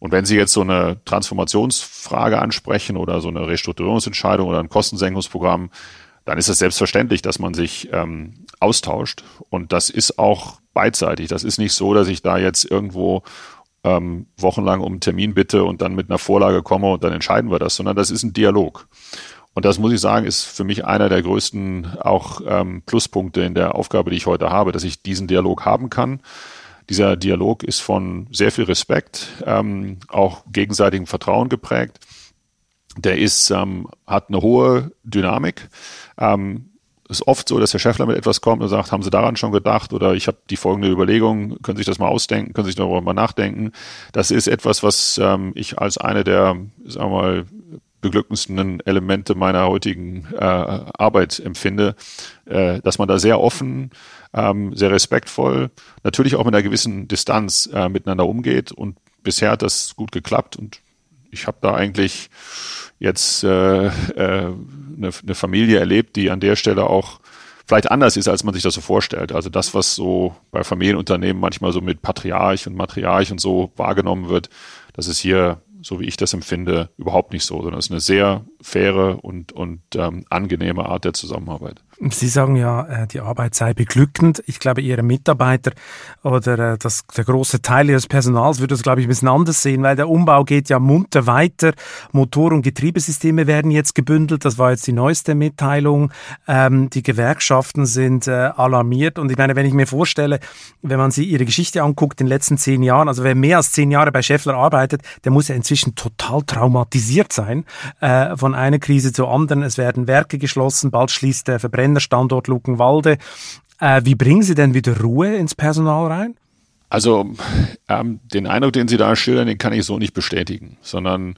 Und wenn Sie jetzt so eine Transformationsfrage ansprechen oder so eine Restrukturierungsentscheidung oder ein Kostensenkungsprogramm, dann ist es selbstverständlich, dass man sich ähm, austauscht. Und das ist auch beidseitig. Das ist nicht so, dass ich da jetzt irgendwo ähm, wochenlang um einen Termin bitte und dann mit einer Vorlage komme und dann entscheiden wir das, sondern das ist ein Dialog. Und das muss ich sagen, ist für mich einer der größten auch ähm, Pluspunkte in der Aufgabe, die ich heute habe, dass ich diesen Dialog haben kann dieser Dialog ist von sehr viel Respekt, ähm, auch gegenseitigem Vertrauen geprägt. der ist, ähm, hat eine hohe Dynamik. Ähm, ist oft so, dass der Chefler mit etwas kommt und sagt, haben Sie daran schon gedacht oder ich habe die folgende Überlegung, können Sie sich das mal ausdenken, können Sie sich darüber mal nachdenken. Das ist etwas, was ähm, ich als eine der, sagen wir mal, beglückendsten Elemente meiner heutigen äh, Arbeit empfinde, äh, dass man da sehr offen, ähm, sehr respektvoll, natürlich auch mit einer gewissen Distanz äh, miteinander umgeht und bisher hat das gut geklappt und ich habe da eigentlich jetzt äh, äh, eine, eine Familie erlebt, die an der Stelle auch vielleicht anders ist, als man sich das so vorstellt. Also das, was so bei Familienunternehmen manchmal so mit Patriarch und Matriarch und so wahrgenommen wird, das ist hier so wie ich das empfinde, überhaupt nicht so, sondern es ist eine sehr faire und, und ähm, angenehme Art der Zusammenarbeit. Sie sagen ja, äh, die Arbeit sei beglückend. Ich glaube, Ihre Mitarbeiter oder äh, das, der große Teil Ihres Personals würde das, glaube ich, ein bisschen anders sehen, weil der Umbau geht ja munter weiter. Motor- und Getriebesysteme werden jetzt gebündelt. Das war jetzt die neueste Mitteilung. Ähm, die Gewerkschaften sind äh, alarmiert. Und ich meine, wenn ich mir vorstelle, wenn man sich Ihre Geschichte anguckt, in den letzten zehn Jahren, also wer mehr als zehn Jahre bei Scheffler arbeitet, der muss ja inzwischen total traumatisiert sein äh, von einer Krise zur anderen. Es werden Werke geschlossen, bald schließt der Verbrenner Standort Luckenwalde. Äh, wie bringen Sie denn wieder Ruhe ins Personal rein? Also ähm, den Eindruck, den Sie da schildern, den kann ich so nicht bestätigen, sondern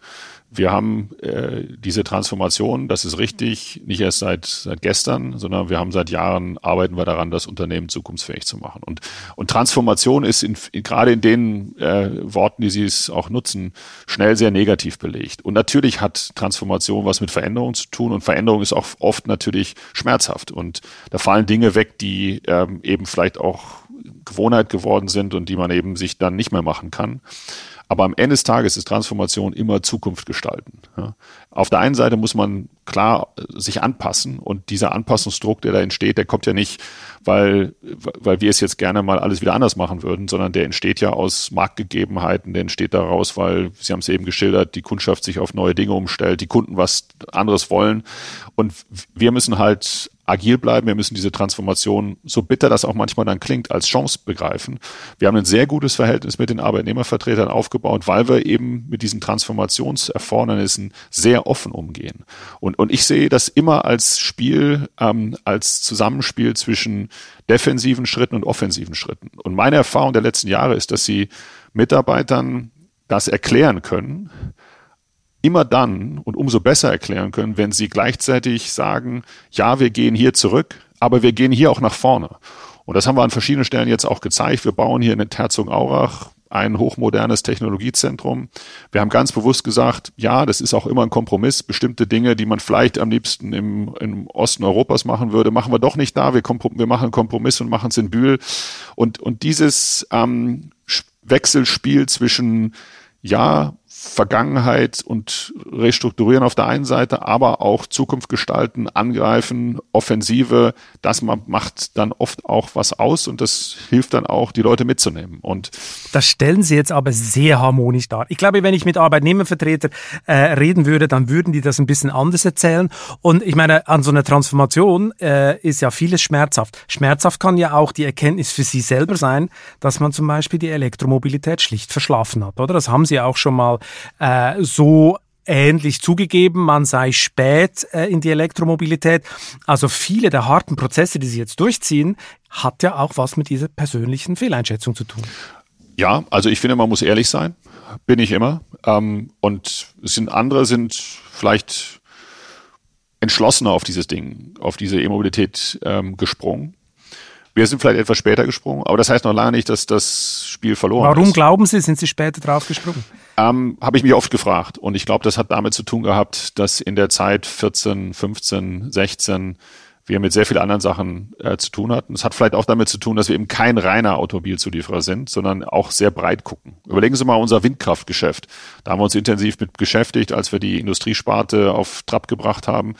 wir haben äh, diese Transformation, das ist richtig, nicht erst seit, seit gestern, sondern wir haben seit Jahren, arbeiten wir daran, das Unternehmen zukunftsfähig zu machen. Und, und Transformation ist in, in, gerade in den äh, Worten, die Sie es auch nutzen, schnell sehr negativ belegt. Und natürlich hat Transformation was mit Veränderung zu tun und Veränderung ist auch oft natürlich schmerzhaft. Und da fallen Dinge weg, die ähm, eben vielleicht auch Gewohnheit geworden sind und die man eben sich dann nicht mehr machen kann. Aber am Ende des Tages ist Transformation immer Zukunft gestalten. Ja. Auf der einen Seite muss man klar äh, sich anpassen und dieser Anpassungsdruck, der da entsteht, der kommt ja nicht, weil, weil wir es jetzt gerne mal alles wieder anders machen würden, sondern der entsteht ja aus Marktgegebenheiten, der entsteht daraus, weil, Sie haben es eben geschildert, die Kundschaft sich auf neue Dinge umstellt, die Kunden was anderes wollen. Und wir müssen halt agil bleiben, wir müssen diese Transformation, so bitter das auch manchmal dann klingt, als Chance begreifen. Wir haben ein sehr gutes Verhältnis mit den Arbeitnehmervertretern aufgebaut, weil wir eben mit diesen Transformationserfordernissen sehr offen umgehen. Und, und ich sehe das immer als Spiel, ähm, als Zusammenspiel zwischen defensiven Schritten und offensiven Schritten. Und meine Erfahrung der letzten Jahre ist, dass sie Mitarbeitern das erklären können, immer dann und umso besser erklären können, wenn sie gleichzeitig sagen, ja, wir gehen hier zurück, aber wir gehen hier auch nach vorne. Und das haben wir an verschiedenen Stellen jetzt auch gezeigt. Wir bauen hier in Herzogenaurach ein hochmodernes Technologiezentrum. Wir haben ganz bewusst gesagt, ja, das ist auch immer ein Kompromiss. Bestimmte Dinge, die man vielleicht am liebsten im, im Osten Europas machen würde, machen wir doch nicht da. Wir, wir machen einen Kompromiss und machen es in Bühl. Und, und dieses ähm, Wechselspiel zwischen ja, Vergangenheit und Restrukturieren auf der einen Seite, aber auch Zukunft gestalten, angreifen, Offensive, das macht dann oft auch was aus und das hilft dann auch, die Leute mitzunehmen. Und das stellen Sie jetzt aber sehr harmonisch dar. Ich glaube, wenn ich mit Arbeitnehmervertretern äh, reden würde, dann würden die das ein bisschen anders erzählen. Und ich meine, an so einer Transformation äh, ist ja vieles schmerzhaft. Schmerzhaft kann ja auch die Erkenntnis für Sie selber sein, dass man zum Beispiel die Elektromobilität schlicht verschlafen hat, oder? Das haben Sie auch schon mal äh, so ähnlich zugegeben, man sei spät äh, in die Elektromobilität. Also viele der harten Prozesse, die sie jetzt durchziehen, hat ja auch was mit dieser persönlichen Fehleinschätzung zu tun. Ja, also ich finde, man muss ehrlich sein, bin ich immer. Ähm, und es sind andere sind vielleicht entschlossener auf dieses Ding, auf diese E-Mobilität ähm, gesprungen. Wir sind vielleicht etwas später gesprungen, aber das heißt noch lange nicht, dass das Spiel verloren Warum ist. Warum glauben Sie, sind Sie später drauf gesprungen? Ähm, Habe ich mich oft gefragt. Und ich glaube, das hat damit zu tun gehabt, dass in der Zeit 14, 15, 16 wir mit sehr vielen anderen Sachen äh, zu tun hatten. Es hat vielleicht auch damit zu tun, dass wir eben kein reiner Automobilzulieferer sind, sondern auch sehr breit gucken. Überlegen Sie mal unser Windkraftgeschäft. Da haben wir uns intensiv mit beschäftigt, als wir die Industriesparte auf Trab gebracht haben.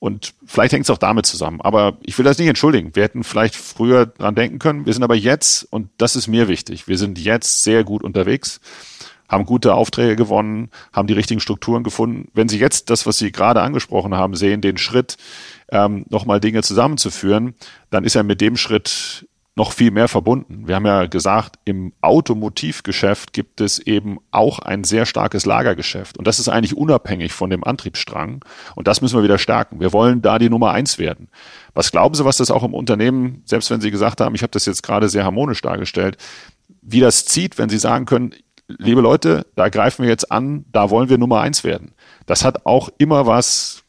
Und vielleicht hängt es auch damit zusammen. Aber ich will das nicht entschuldigen. Wir hätten vielleicht früher dran denken können. Wir sind aber jetzt, und das ist mir wichtig, wir sind jetzt sehr gut unterwegs haben gute Aufträge gewonnen, haben die richtigen Strukturen gefunden. Wenn Sie jetzt das, was Sie gerade angesprochen haben, sehen, den Schritt, ähm, nochmal Dinge zusammenzuführen, dann ist er mit dem Schritt noch viel mehr verbunden. Wir haben ja gesagt, im Automotivgeschäft gibt es eben auch ein sehr starkes Lagergeschäft. Und das ist eigentlich unabhängig von dem Antriebsstrang. Und das müssen wir wieder stärken. Wir wollen da die Nummer eins werden. Was glauben Sie, was das auch im Unternehmen, selbst wenn Sie gesagt haben, ich habe das jetzt gerade sehr harmonisch dargestellt, wie das zieht, wenn Sie sagen können, liebe Leute, da greifen wir jetzt an, da wollen wir Nummer eins werden. Das hat auch immer was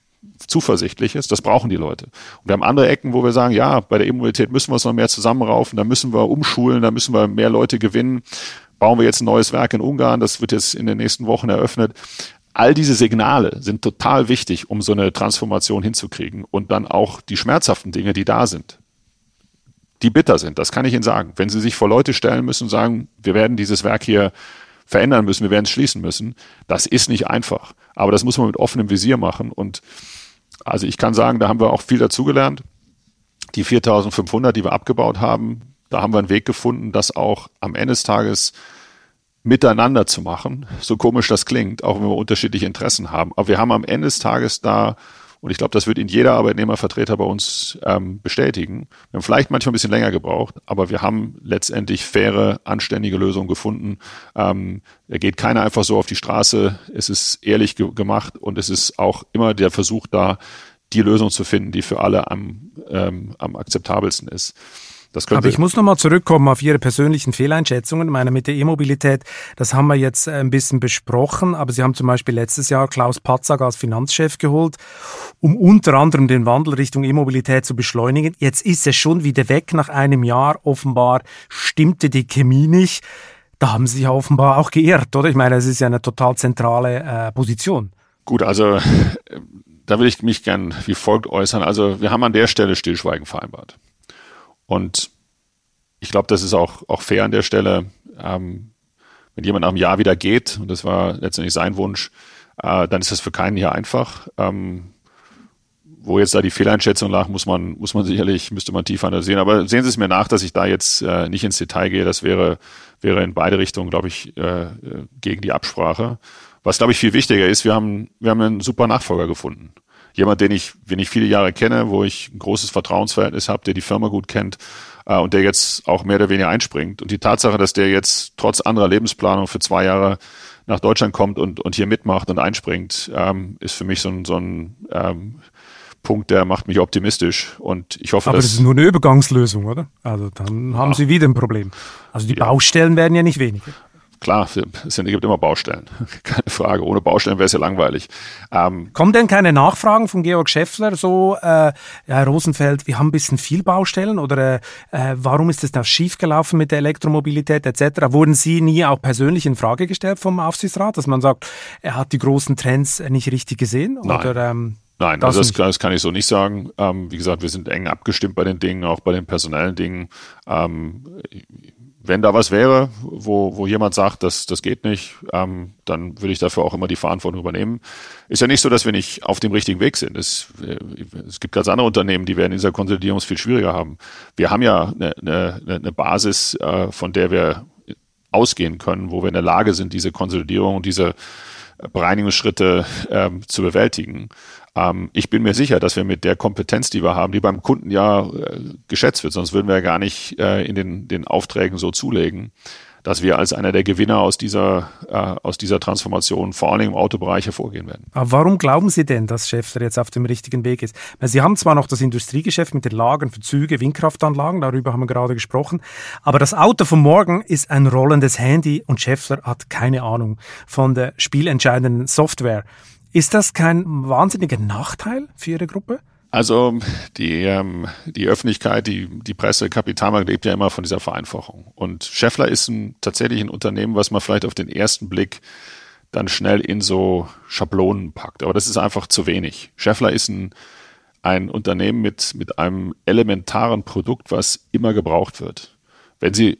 zuversichtlich ist. Das brauchen die Leute. Und wir haben andere Ecken, wo wir sagen, ja, bei der E-Mobilität müssen wir uns noch mehr zusammenraufen, da müssen wir umschulen, da müssen wir mehr Leute gewinnen. Bauen wir jetzt ein neues Werk in Ungarn, das wird jetzt in den nächsten Wochen eröffnet. All diese Signale sind total wichtig, um so eine Transformation hinzukriegen und dann auch die schmerzhaften Dinge, die da sind, die bitter sind, das kann ich Ihnen sagen. Wenn Sie sich vor Leute stellen müssen und sagen, wir werden dieses Werk hier verändern müssen, wir werden es schließen müssen, das ist nicht einfach. Aber das muss man mit offenem Visier machen und also ich kann sagen, da haben wir auch viel dazugelernt. Die 4500, die wir abgebaut haben, da haben wir einen Weg gefunden, das auch am Ende des Tages miteinander zu machen. So komisch das klingt, auch wenn wir unterschiedliche Interessen haben. Aber wir haben am Ende des Tages da und ich glaube, das wird Ihnen jeder Arbeitnehmervertreter bei uns ähm, bestätigen. Wir haben vielleicht manchmal ein bisschen länger gebraucht, aber wir haben letztendlich faire, anständige Lösungen gefunden. Ähm, da geht keiner einfach so auf die Straße. Es ist ehrlich ge gemacht und es ist auch immer der Versuch da, die Lösung zu finden, die für alle am, ähm, am akzeptabelsten ist. Aber ich muss nochmal zurückkommen auf Ihre persönlichen Fehleinschätzungen. Ich meine, mit der E-Mobilität, das haben wir jetzt äh, ein bisschen besprochen, aber Sie haben zum Beispiel letztes Jahr Klaus Patzak als Finanzchef geholt, um unter anderem den Wandel Richtung E-Mobilität zu beschleunigen. Jetzt ist es schon wieder weg nach einem Jahr. Offenbar stimmte die Chemie nicht. Da haben Sie sich offenbar auch geirrt, oder? Ich meine, es ist ja eine total zentrale äh, Position. Gut, also da will ich mich gern wie folgt äußern. Also wir haben an der Stelle Stillschweigen vereinbart. Und ich glaube, das ist auch, auch fair an der Stelle. Ähm, wenn jemand nach einem Jahr wieder geht, und das war letztendlich sein Wunsch, äh, dann ist das für keinen hier einfach. Ähm, wo jetzt da die Fehleinschätzung lag, muss man, muss man sicherlich, müsste man tiefer analysieren. Aber sehen Sie es mir nach, dass ich da jetzt äh, nicht ins Detail gehe. Das wäre, wäre in beide Richtungen, glaube ich, äh, gegen die Absprache. Was, glaube ich, viel wichtiger ist, wir haben, wir haben einen super Nachfolger gefunden jemand, den ich, den ich viele Jahre kenne, wo ich ein großes Vertrauensverhältnis habe, der die Firma gut kennt äh, und der jetzt auch mehr oder weniger einspringt. Und die Tatsache, dass der jetzt trotz anderer Lebensplanung für zwei Jahre nach Deutschland kommt und, und hier mitmacht und einspringt, ähm, ist für mich so ein, so ein ähm, Punkt, der macht mich optimistisch und ich hoffe, Aber das ist nur eine Übergangslösung, oder? Also dann haben ja. Sie wieder ein Problem. Also die ja. Baustellen werden ja nicht weniger klar, es gibt immer Baustellen. Keine Frage. Ohne Baustellen wäre es ja langweilig. Ähm, Kommen denn keine Nachfragen von Georg Schäffler so, äh, ja, Herr Rosenfeld, wir haben ein bisschen viel Baustellen oder äh, warum ist das da schiefgelaufen mit der Elektromobilität etc.? Wurden Sie nie auch persönlich in Frage gestellt vom Aufsichtsrat, dass man sagt, er hat die großen Trends nicht richtig gesehen? Nein. Oder, ähm, Nein, das, also das, das, kann ich so nicht sagen. Ähm, wie gesagt, wir sind eng abgestimmt bei den Dingen, auch bei den personellen Dingen. Ähm, wenn da was wäre, wo, wo jemand sagt, das, das geht nicht, ähm, dann würde ich dafür auch immer die Verantwortung übernehmen. Ist ja nicht so, dass wir nicht auf dem richtigen Weg sind. Es, äh, es gibt ganz andere Unternehmen, die werden in dieser Konsolidierung viel schwieriger haben. Wir haben ja eine, eine, eine Basis, äh, von der wir ausgehen können, wo wir in der Lage sind, diese Konsolidierung und diese Bereinigungsschritte ähm, zu bewältigen. Ähm, ich bin mir sicher, dass wir mit der Kompetenz, die wir haben, die beim Kunden ja äh, geschätzt wird, sonst würden wir ja gar nicht äh, in den, den Aufträgen so zulegen, dass wir als einer der Gewinner aus dieser, äh, aus dieser Transformation vor allem im Autobereich hervorgehen werden. Aber warum glauben Sie denn, dass Schäffler jetzt auf dem richtigen Weg ist? Weil Sie haben zwar noch das Industriegeschäft mit den Lagern für Züge, Windkraftanlagen, darüber haben wir gerade gesprochen, aber das Auto von morgen ist ein rollendes Handy und Schäffler hat keine Ahnung von der spielentscheidenden Software. Ist das kein wahnsinniger Nachteil für Ihre Gruppe? Also die, ähm, die Öffentlichkeit, die, die Presse, Kapitalmarkt lebt ja immer von dieser Vereinfachung. Und Scheffler ist ein, tatsächlich ein Unternehmen, was man vielleicht auf den ersten Blick dann schnell in so Schablonen packt. Aber das ist einfach zu wenig. Scheffler ist ein, ein Unternehmen mit, mit einem elementaren Produkt, was immer gebraucht wird. Wenn Sie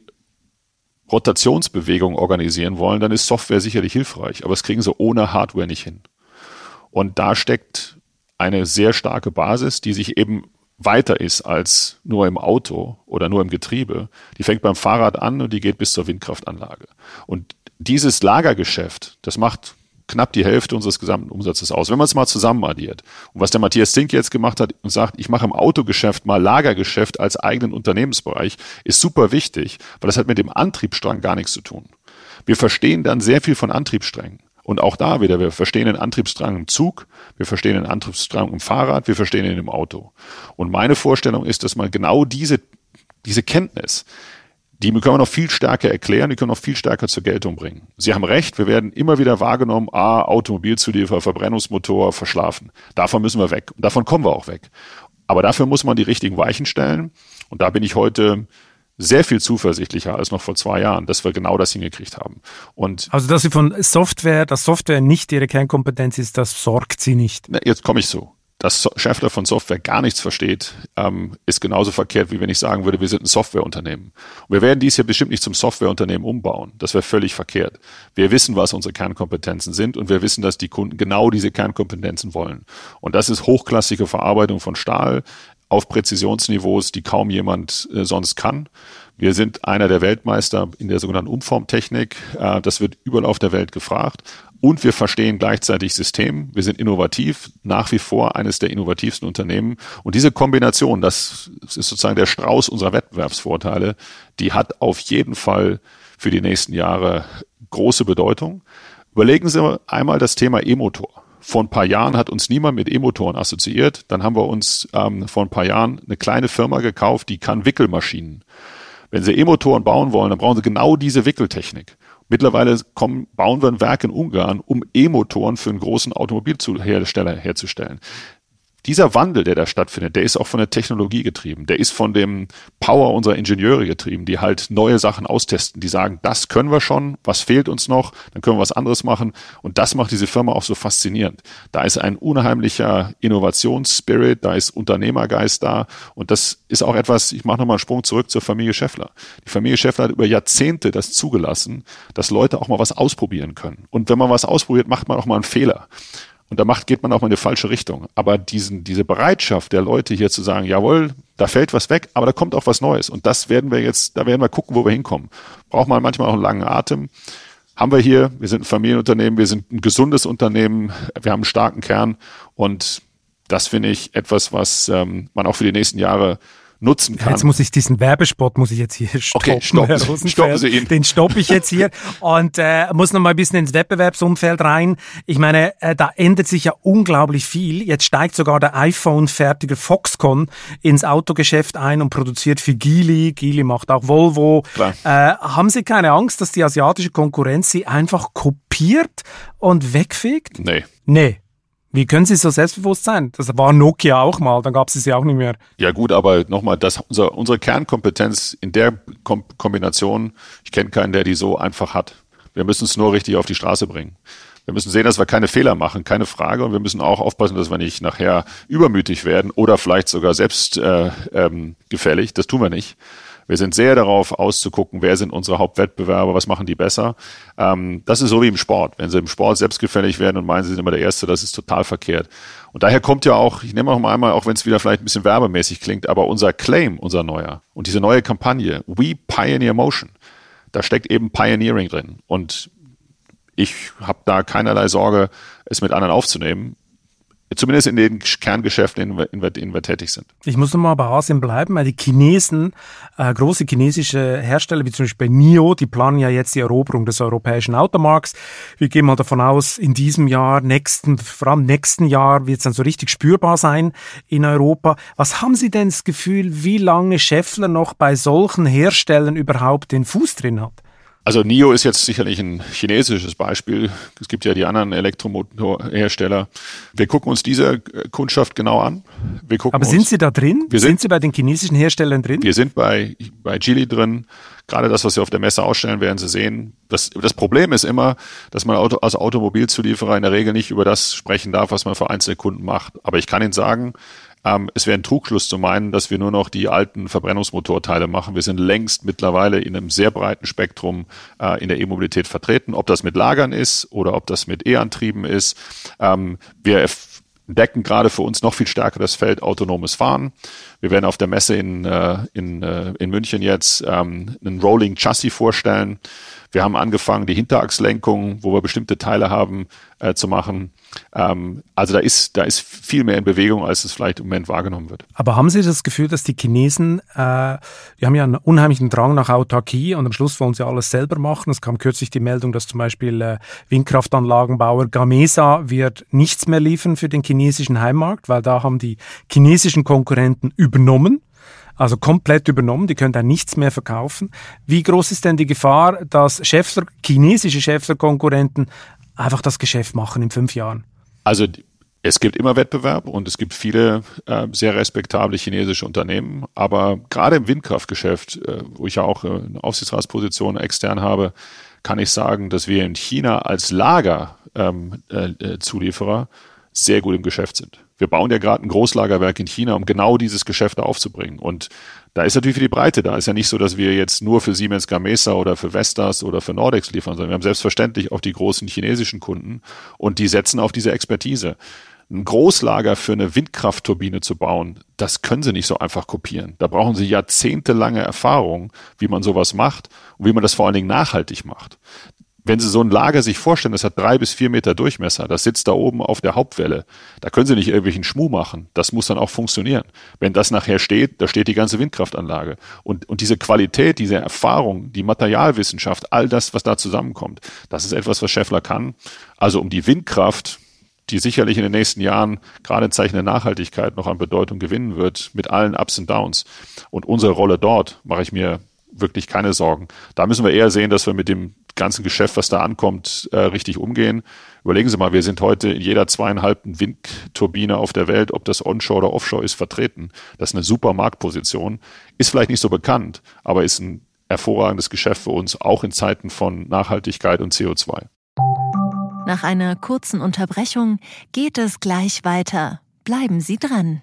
Rotationsbewegungen organisieren wollen, dann ist Software sicherlich hilfreich, aber das kriegen Sie ohne Hardware nicht hin. Und da steckt eine sehr starke Basis, die sich eben weiter ist als nur im Auto oder nur im Getriebe. Die fängt beim Fahrrad an und die geht bis zur Windkraftanlage. Und dieses Lagergeschäft, das macht knapp die Hälfte unseres gesamten Umsatzes aus. Wenn man es mal zusammen addiert. Und was der Matthias Zink jetzt gemacht hat und sagt, ich mache im Autogeschäft mal Lagergeschäft als eigenen Unternehmensbereich, ist super wichtig, weil das hat mit dem Antriebsstrang gar nichts zu tun. Wir verstehen dann sehr viel von Antriebssträngen. Und auch da wieder, wir verstehen den Antriebsstrang im Zug, wir verstehen den Antriebsstrang im Fahrrad, wir verstehen ihn im Auto. Und meine Vorstellung ist, dass man genau diese, diese Kenntnis, die können wir noch viel stärker erklären, die können noch viel stärker zur Geltung bringen. Sie haben recht, wir werden immer wieder wahrgenommen, ah, Automobilzulieferer, Verbrennungsmotor, verschlafen. Davon müssen wir weg. Und davon kommen wir auch weg. Aber dafür muss man die richtigen Weichen stellen. Und da bin ich heute sehr viel zuversichtlicher als noch vor zwei Jahren, dass wir genau das hingekriegt haben. Und also, dass Sie von Software, dass Software nicht Ihre Kernkompetenz ist, das sorgt Sie nicht. Na, jetzt komme ich so dass Schäffler von Software gar nichts versteht, ähm, ist genauso verkehrt, wie wenn ich sagen würde, wir sind ein Softwareunternehmen. Und wir werden dies hier bestimmt nicht zum Softwareunternehmen umbauen. Das wäre völlig verkehrt. Wir wissen, was unsere Kernkompetenzen sind und wir wissen, dass die Kunden genau diese Kernkompetenzen wollen. Und das ist hochklassige Verarbeitung von Stahl auf Präzisionsniveaus, die kaum jemand äh, sonst kann. Wir sind einer der Weltmeister in der sogenannten Umformtechnik. Äh, das wird überall auf der Welt gefragt und wir verstehen gleichzeitig System. Wir sind innovativ, nach wie vor eines der innovativsten Unternehmen. Und diese Kombination, das ist sozusagen der Strauß unserer Wettbewerbsvorteile, die hat auf jeden Fall für die nächsten Jahre große Bedeutung. Überlegen Sie einmal das Thema E-Motor. Vor ein paar Jahren hat uns niemand mit E-Motoren assoziiert. Dann haben wir uns ähm, vor ein paar Jahren eine kleine Firma gekauft, die kann Wickelmaschinen. Wenn Sie E-Motoren bauen wollen, dann brauchen Sie genau diese Wickeltechnik. Mittlerweile kommen, bauen wir ein Werk in Ungarn, um E-Motoren für einen großen Automobilhersteller herzustellen dieser Wandel, der da stattfindet, der ist auch von der Technologie getrieben. Der ist von dem Power unserer Ingenieure getrieben, die halt neue Sachen austesten, die sagen, das können wir schon, was fehlt uns noch, dann können wir was anderes machen. Und das macht diese Firma auch so faszinierend. Da ist ein unheimlicher Innovationsspirit, da ist Unternehmergeist da. Und das ist auch etwas, ich mache nochmal einen Sprung zurück zur Familie Scheffler. Die Familie Scheffler hat über Jahrzehnte das zugelassen, dass Leute auch mal was ausprobieren können. Und wenn man was ausprobiert, macht man auch mal einen Fehler. Und da macht, geht man auch in die falsche Richtung. Aber diesen, diese Bereitschaft der Leute hier zu sagen, jawohl, da fällt was weg, aber da kommt auch was Neues. Und das werden wir jetzt, da werden wir gucken, wo wir hinkommen. Braucht man manchmal auch einen langen Atem. Haben wir hier, wir sind ein Familienunternehmen, wir sind ein gesundes Unternehmen, wir haben einen starken Kern und das finde ich etwas, was ähm, man auch für die nächsten Jahre nutzen kann. Jetzt muss ich diesen Werbespot, muss ich jetzt hier stoppen, okay, stoppen, Herr stoppen Sie ihn. Den stoppe ich jetzt hier und äh, muss noch mal ein bisschen ins Wettbewerbsumfeld rein. Ich meine, äh, da ändert sich ja unglaublich viel. Jetzt steigt sogar der iPhone-fertige Foxconn ins Autogeschäft ein und produziert für Geely. Geely macht auch Volvo. Äh, haben Sie keine Angst, dass die asiatische Konkurrenz Sie einfach kopiert und wegfegt? Nee. Nee. Wie können Sie so selbstbewusst sein? Das war Nokia auch mal, dann gab es es ja auch nicht mehr. Ja gut, aber nochmal, unser, unsere Kernkompetenz in der Kom Kombination, ich kenne keinen, der die so einfach hat. Wir müssen es nur richtig auf die Straße bringen. Wir müssen sehen, dass wir keine Fehler machen, keine Frage. Und wir müssen auch aufpassen, dass wir nicht nachher übermütig werden oder vielleicht sogar selbst äh, ähm, gefällig. Das tun wir nicht. Wir sind sehr darauf auszugucken, wer sind unsere Hauptwettbewerber, was machen die besser. Ähm, das ist so wie im Sport. Wenn sie im Sport selbstgefällig werden und meinen, sie sind immer der Erste, das ist total verkehrt. Und daher kommt ja auch, ich nehme auch mal einmal, auch wenn es wieder vielleicht ein bisschen werbemäßig klingt, aber unser Claim, unser neuer und diese neue Kampagne, We Pioneer Motion, da steckt eben Pioneering drin. Und ich habe da keinerlei Sorge, es mit anderen aufzunehmen zumindest in den Kerngeschäften, in, denen in wir tätig sind. Ich muss nochmal bei Asien bleiben, weil die Chinesen, äh, große chinesische Hersteller, wie zum Beispiel bei NIO, die planen ja jetzt die Eroberung des europäischen Automarkts. Wir gehen mal davon aus, in diesem Jahr, nächsten, vor allem nächsten Jahr wird es dann so richtig spürbar sein in Europa. Was haben Sie denn das Gefühl, wie lange Scheffler noch bei solchen Herstellern überhaupt den Fuß drin hat? Also NIO ist jetzt sicherlich ein chinesisches Beispiel. Es gibt ja die anderen Elektromotorhersteller. Wir gucken uns diese Kundschaft genau an. Wir gucken Aber sind Sie da drin? Wir sind, sind, Sie bei den chinesischen Herstellern drin? Wir sind bei, bei Geely drin. Gerade das, was Sie auf der Messe ausstellen, werden Sie sehen. Das, das Problem ist immer, dass man als Automobilzulieferer in der Regel nicht über das sprechen darf, was man für einzelne Kunden macht. Aber ich kann Ihnen sagen, ähm, es wäre ein Trugschluss zu meinen, dass wir nur noch die alten Verbrennungsmotorteile machen. Wir sind längst mittlerweile in einem sehr breiten Spektrum äh, in der E-Mobilität vertreten. Ob das mit Lagern ist oder ob das mit E-Antrieben ist. Ähm, wir entdecken gerade für uns noch viel stärker das Feld autonomes Fahren. Wir werden auf der Messe in, äh, in, äh, in München jetzt ähm, einen Rolling Chassis vorstellen. Wir haben angefangen, die Hinterachslenkung, wo wir bestimmte Teile haben, äh, zu machen. Ähm, also da ist, da ist viel mehr in Bewegung, als es vielleicht im Moment wahrgenommen wird. Aber haben Sie das Gefühl, dass die Chinesen, äh, die haben ja einen unheimlichen Drang nach Autarkie und am Schluss wollen sie alles selber machen. Es kam kürzlich die Meldung, dass zum Beispiel äh, Windkraftanlagenbauer Gamesa wird nichts mehr liefern für den chinesischen Heimmarkt, weil da haben die chinesischen Konkurrenten übernommen also komplett übernommen, die können da nichts mehr verkaufen. Wie groß ist denn die Gefahr, dass Schäffler, chinesische Schäffler-Konkurrenten einfach das Geschäft machen in fünf Jahren? Also es gibt immer Wettbewerb und es gibt viele äh, sehr respektable chinesische Unternehmen, aber gerade im Windkraftgeschäft, äh, wo ich ja auch äh, eine Aufsichtsratsposition extern habe, kann ich sagen, dass wir in China als Lagerzulieferer ähm, äh, sehr gut im Geschäft sind. Wir bauen ja gerade ein Großlagerwerk in China, um genau dieses Geschäft aufzubringen. Und da ist natürlich für die Breite da. Ist ja nicht so, dass wir jetzt nur für Siemens Gamesa oder für Vestas oder für Nordex liefern, sondern wir haben selbstverständlich auch die großen chinesischen Kunden und die setzen auf diese Expertise. Ein Großlager für eine Windkraftturbine zu bauen, das können sie nicht so einfach kopieren. Da brauchen sie jahrzehntelange Erfahrung, wie man sowas macht und wie man das vor allen Dingen nachhaltig macht wenn Sie so ein Lager sich vorstellen, das hat drei bis vier Meter Durchmesser, das sitzt da oben auf der Hauptwelle, da können Sie nicht irgendwelchen Schmuh machen. Das muss dann auch funktionieren. Wenn das nachher steht, da steht die ganze Windkraftanlage. Und, und diese Qualität, diese Erfahrung, die Materialwissenschaft, all das, was da zusammenkommt, das ist etwas, was Scheffler kann. Also um die Windkraft, die sicherlich in den nächsten Jahren gerade in Zeichen der Nachhaltigkeit noch an Bedeutung gewinnen wird, mit allen Ups und Downs. Und unsere Rolle dort mache ich mir wirklich keine Sorgen. Da müssen wir eher sehen, dass wir mit dem ganzen Geschäft, was da ankommt, äh, richtig umgehen. Überlegen Sie mal, wir sind heute in jeder zweieinhalbten Windturbine auf der Welt, ob das Onshore oder Offshore ist, vertreten. Das ist eine super Marktposition. Ist vielleicht nicht so bekannt, aber ist ein hervorragendes Geschäft für uns, auch in Zeiten von Nachhaltigkeit und CO2. Nach einer kurzen Unterbrechung geht es gleich weiter. Bleiben Sie dran.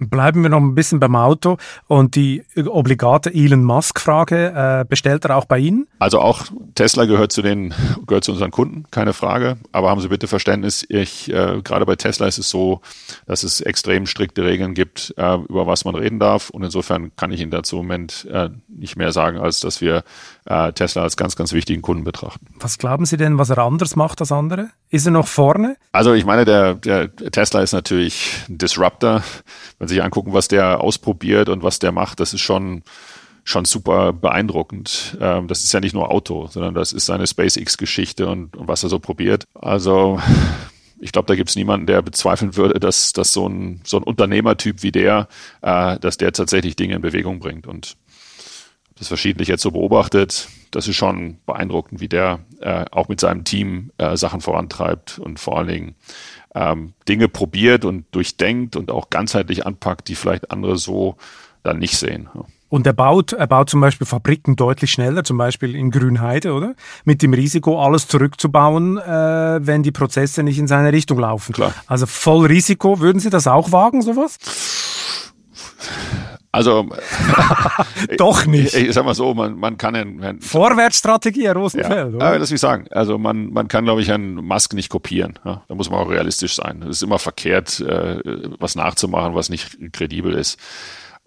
Bleiben wir noch ein bisschen beim Auto und die obligate Elon Musk-Frage, äh, bestellt er auch bei Ihnen? Also auch Tesla gehört zu den, gehört zu unseren Kunden, keine Frage. Aber haben Sie bitte Verständnis, ich, äh, gerade bei Tesla ist es so, dass es extrem strikte Regeln gibt, äh, über was man reden darf. Und insofern kann ich Ihnen dazu im Moment äh, nicht mehr sagen, als dass wir äh, Tesla als ganz, ganz wichtigen Kunden betrachten. Was glauben Sie denn, was er anders macht als andere? Ist er noch vorne? Also ich meine, der, der Tesla ist natürlich ein Disruptor. Wenn Sie sich angucken, was der ausprobiert und was der macht, das ist schon schon super beeindruckend. Ähm, das ist ja nicht nur Auto, sondern das ist seine SpaceX-Geschichte und, und was er so probiert. Also ich glaube, da gibt es niemanden, der bezweifeln würde, dass, dass so, ein, so ein Unternehmertyp wie der, äh, dass der tatsächlich Dinge in Bewegung bringt. Und das verschiedentlich jetzt so beobachtet, das ist schon beeindruckend, wie der äh, auch mit seinem Team äh, Sachen vorantreibt und vor allen Dingen ähm, Dinge probiert und durchdenkt und auch ganzheitlich anpackt, die vielleicht andere so dann nicht sehen. Und er baut, er baut zum Beispiel Fabriken deutlich schneller, zum Beispiel in Grünheide, oder? Mit dem Risiko, alles zurückzubauen, äh, wenn die Prozesse nicht in seine Richtung laufen. Klar. Also voll Risiko. Würden Sie das auch wagen, sowas? Also doch nicht. Ich, ich, sag mal so, man, man kann einen, Vorwärtsstrategie, Herr Rosenfeld. Ja, oder? das will ich sagen. Also man, man kann, glaube ich, einen Musk nicht kopieren. Ja? Da muss man auch realistisch sein. Es ist immer verkehrt, äh, was nachzumachen, was nicht kredibel ist.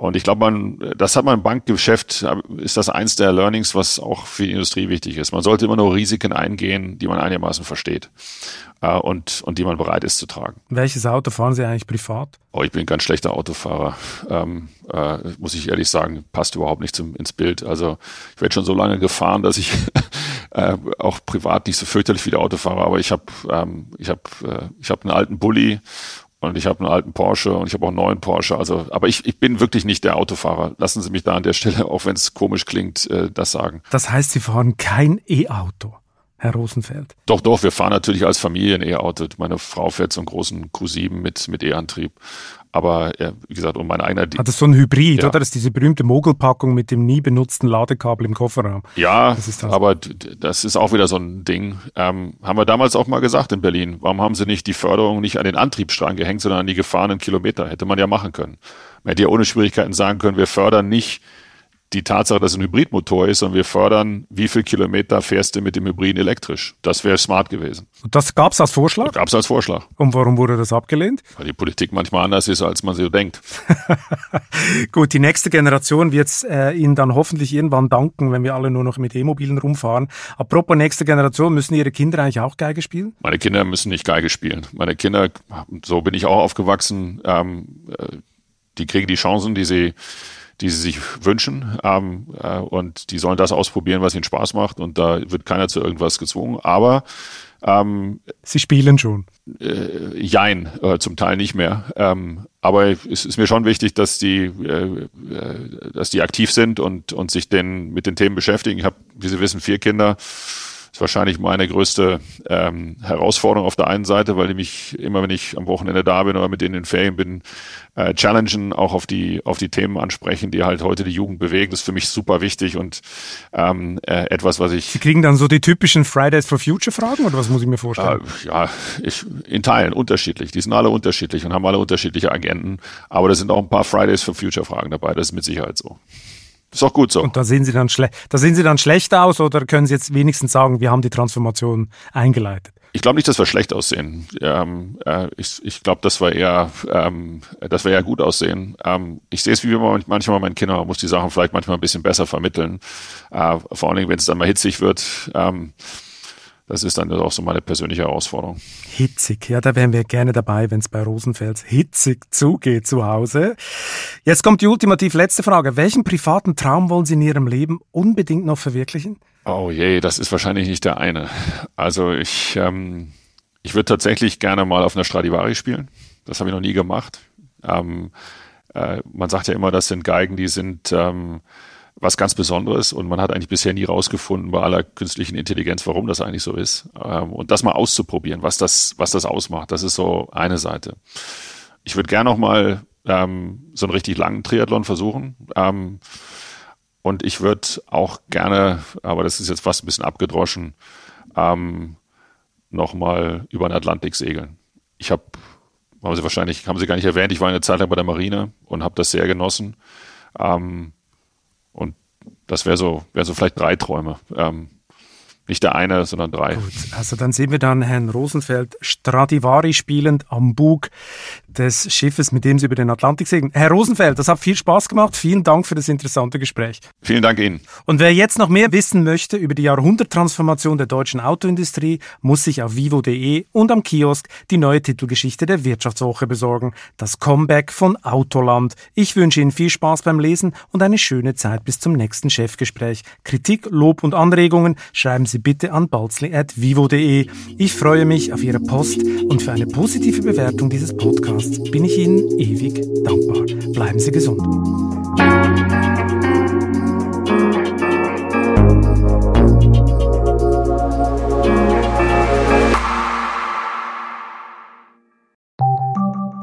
Und ich glaube, man, das hat man im Bankgeschäft, ist das eins der Learnings, was auch für die Industrie wichtig ist. Man sollte immer nur Risiken eingehen, die man einigermaßen versteht äh, und, und die man bereit ist zu tragen. Welches Auto fahren Sie eigentlich privat? Oh, ich bin ein ganz schlechter Autofahrer, ähm, äh, muss ich ehrlich sagen, passt überhaupt nicht zum, ins Bild. Also ich werde schon so lange gefahren, dass ich äh, auch privat nicht so fürchterlich wie der Autofahrer, aber ich habe ähm, ich hab, äh, ich hab einen alten Bulli und ich habe einen alten Porsche und ich habe auch einen neuen Porsche. Also, aber ich, ich bin wirklich nicht der Autofahrer. Lassen Sie mich da an der Stelle, auch wenn es komisch klingt, äh, das sagen. Das heißt, Sie fahren kein E-Auto. Herr Rosenfeld? Doch, doch, wir fahren natürlich als Familie ein E-Auto. Meine Frau fährt so einen großen Q7 mit, mit E-Antrieb. Aber ja, wie gesagt, um meine eigene. Hat das so ein Hybrid, ja. oder? Das ist diese berühmte Mogelpackung mit dem nie benutzten Ladekabel im Kofferraum. Ja, das das. aber das ist auch wieder so ein Ding. Ähm, haben wir damals auch mal gesagt in Berlin. Warum haben sie nicht die Förderung nicht an den Antriebsstrang gehängt, sondern an die gefahrenen Kilometer? Hätte man ja machen können. Man hätte ja ohne Schwierigkeiten sagen können, wir fördern nicht die Tatsache, dass es ein Hybridmotor ist und wir fördern, wie viel Kilometer fährst du mit dem Hybriden elektrisch. Das wäre smart gewesen. Und das gab es als Vorschlag? Gab es als Vorschlag. Und warum wurde das abgelehnt? Weil die Politik manchmal anders ist, als man sie denkt. Gut, die nächste Generation wird äh, Ihnen dann hoffentlich irgendwann danken, wenn wir alle nur noch mit E-Mobilen rumfahren. Apropos nächste Generation, müssen Ihre Kinder eigentlich auch Geige spielen? Meine Kinder müssen nicht Geige spielen. Meine Kinder, so bin ich auch aufgewachsen, ähm, äh, die kriegen die Chancen, die sie die sie sich wünschen. Ähm, äh, und die sollen das ausprobieren, was ihnen Spaß macht. Und da wird keiner zu irgendwas gezwungen. Aber ähm, Sie spielen schon. Äh, jein, äh, zum Teil nicht mehr. Ähm, aber es ist mir schon wichtig, dass die, äh, äh dass die aktiv sind und, und sich den, mit den Themen beschäftigen. Ich habe, wie Sie wissen, vier Kinder ist wahrscheinlich meine größte ähm, Herausforderung auf der einen Seite, weil ich mich immer, wenn ich am Wochenende da bin oder mit denen in Ferien bin, äh, challengen, auch auf die, auf die Themen ansprechen, die halt heute die Jugend bewegen. Das ist für mich super wichtig und ähm, äh, etwas, was ich. Sie kriegen dann so die typischen Fridays for Future Fragen oder was muss ich mir vorstellen? Äh, ja, ich, in Teilen unterschiedlich. Die sind alle unterschiedlich und haben alle unterschiedliche Agenten. Aber da sind auch ein paar Fridays for Future Fragen dabei. Das ist mit Sicherheit so. Ist auch gut so. Und da sehen Sie dann schlecht, da sehen Sie dann schlecht aus oder können Sie jetzt wenigstens sagen, wir haben die Transformation eingeleitet? Ich glaube nicht, dass wir schlecht aussehen. Ähm, äh, ich ich glaube, dass wir eher, ähm, dass wir eher gut aussehen. Ähm, ich sehe es wie manchmal meinen Kindern, man muss die Sachen vielleicht manchmal ein bisschen besser vermitteln. Äh, vor allen Dingen, wenn es dann mal hitzig wird. Ähm, das ist dann auch so meine persönliche Herausforderung. Hitzig, ja, da wären wir gerne dabei, wenn es bei Rosenfels hitzig zugeht zu Hause. Jetzt kommt die ultimativ letzte Frage. Welchen privaten Traum wollen Sie in Ihrem Leben unbedingt noch verwirklichen? Oh je, das ist wahrscheinlich nicht der eine. Also ich, ähm, ich würde tatsächlich gerne mal auf einer Stradivari spielen. Das habe ich noch nie gemacht. Ähm, äh, man sagt ja immer, das sind Geigen, die sind ähm, was ganz Besonderes und man hat eigentlich bisher nie rausgefunden bei aller künstlichen Intelligenz, warum das eigentlich so ist. Ähm, und das mal auszuprobieren, was das, was das ausmacht, das ist so eine Seite. Ich würde gerne noch mal ähm, so einen richtig langen Triathlon versuchen. Ähm, und ich würde auch gerne, aber das ist jetzt fast ein bisschen abgedroschen, ähm, noch mal über den Atlantik segeln. Ich habe, haben Sie wahrscheinlich, haben Sie gar nicht erwähnt, ich war eine Zeit lang bei der Marine und habe das sehr genossen. Ähm, und das wäre so, wäre so vielleicht drei Träume. Ähm, nicht der eine, sondern drei. Gut, also dann sehen wir dann Herrn Rosenfeld Stradivari spielend am Bug des Schiffes, mit dem Sie über den Atlantik segeln. Herr Rosenfeld, das hat viel Spaß gemacht. Vielen Dank für das interessante Gespräch. Vielen Dank Ihnen. Und wer jetzt noch mehr wissen möchte über die Jahrhunderttransformation der deutschen Autoindustrie, muss sich auf vivo.de und am Kiosk die neue Titelgeschichte der Wirtschaftswoche besorgen. Das Comeback von Autoland. Ich wünsche Ihnen viel Spaß beim Lesen und eine schöne Zeit bis zum nächsten Chefgespräch. Kritik, Lob und Anregungen schreiben Sie bitte an balzli.vivo.de. Ich freue mich auf Ihre Post und für eine positive Bewertung dieses Podcasts bin ich Ihnen ewig dankbar. Bleiben Sie gesund.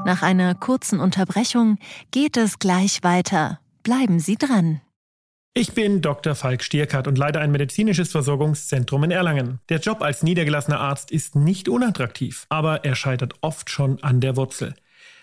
Nach einer kurzen Unterbrechung geht es gleich weiter. Bleiben Sie dran. Ich bin Dr. Falk Stierkart und leite ein medizinisches Versorgungszentrum in Erlangen. Der Job als niedergelassener Arzt ist nicht unattraktiv, aber er scheitert oft schon an der Wurzel.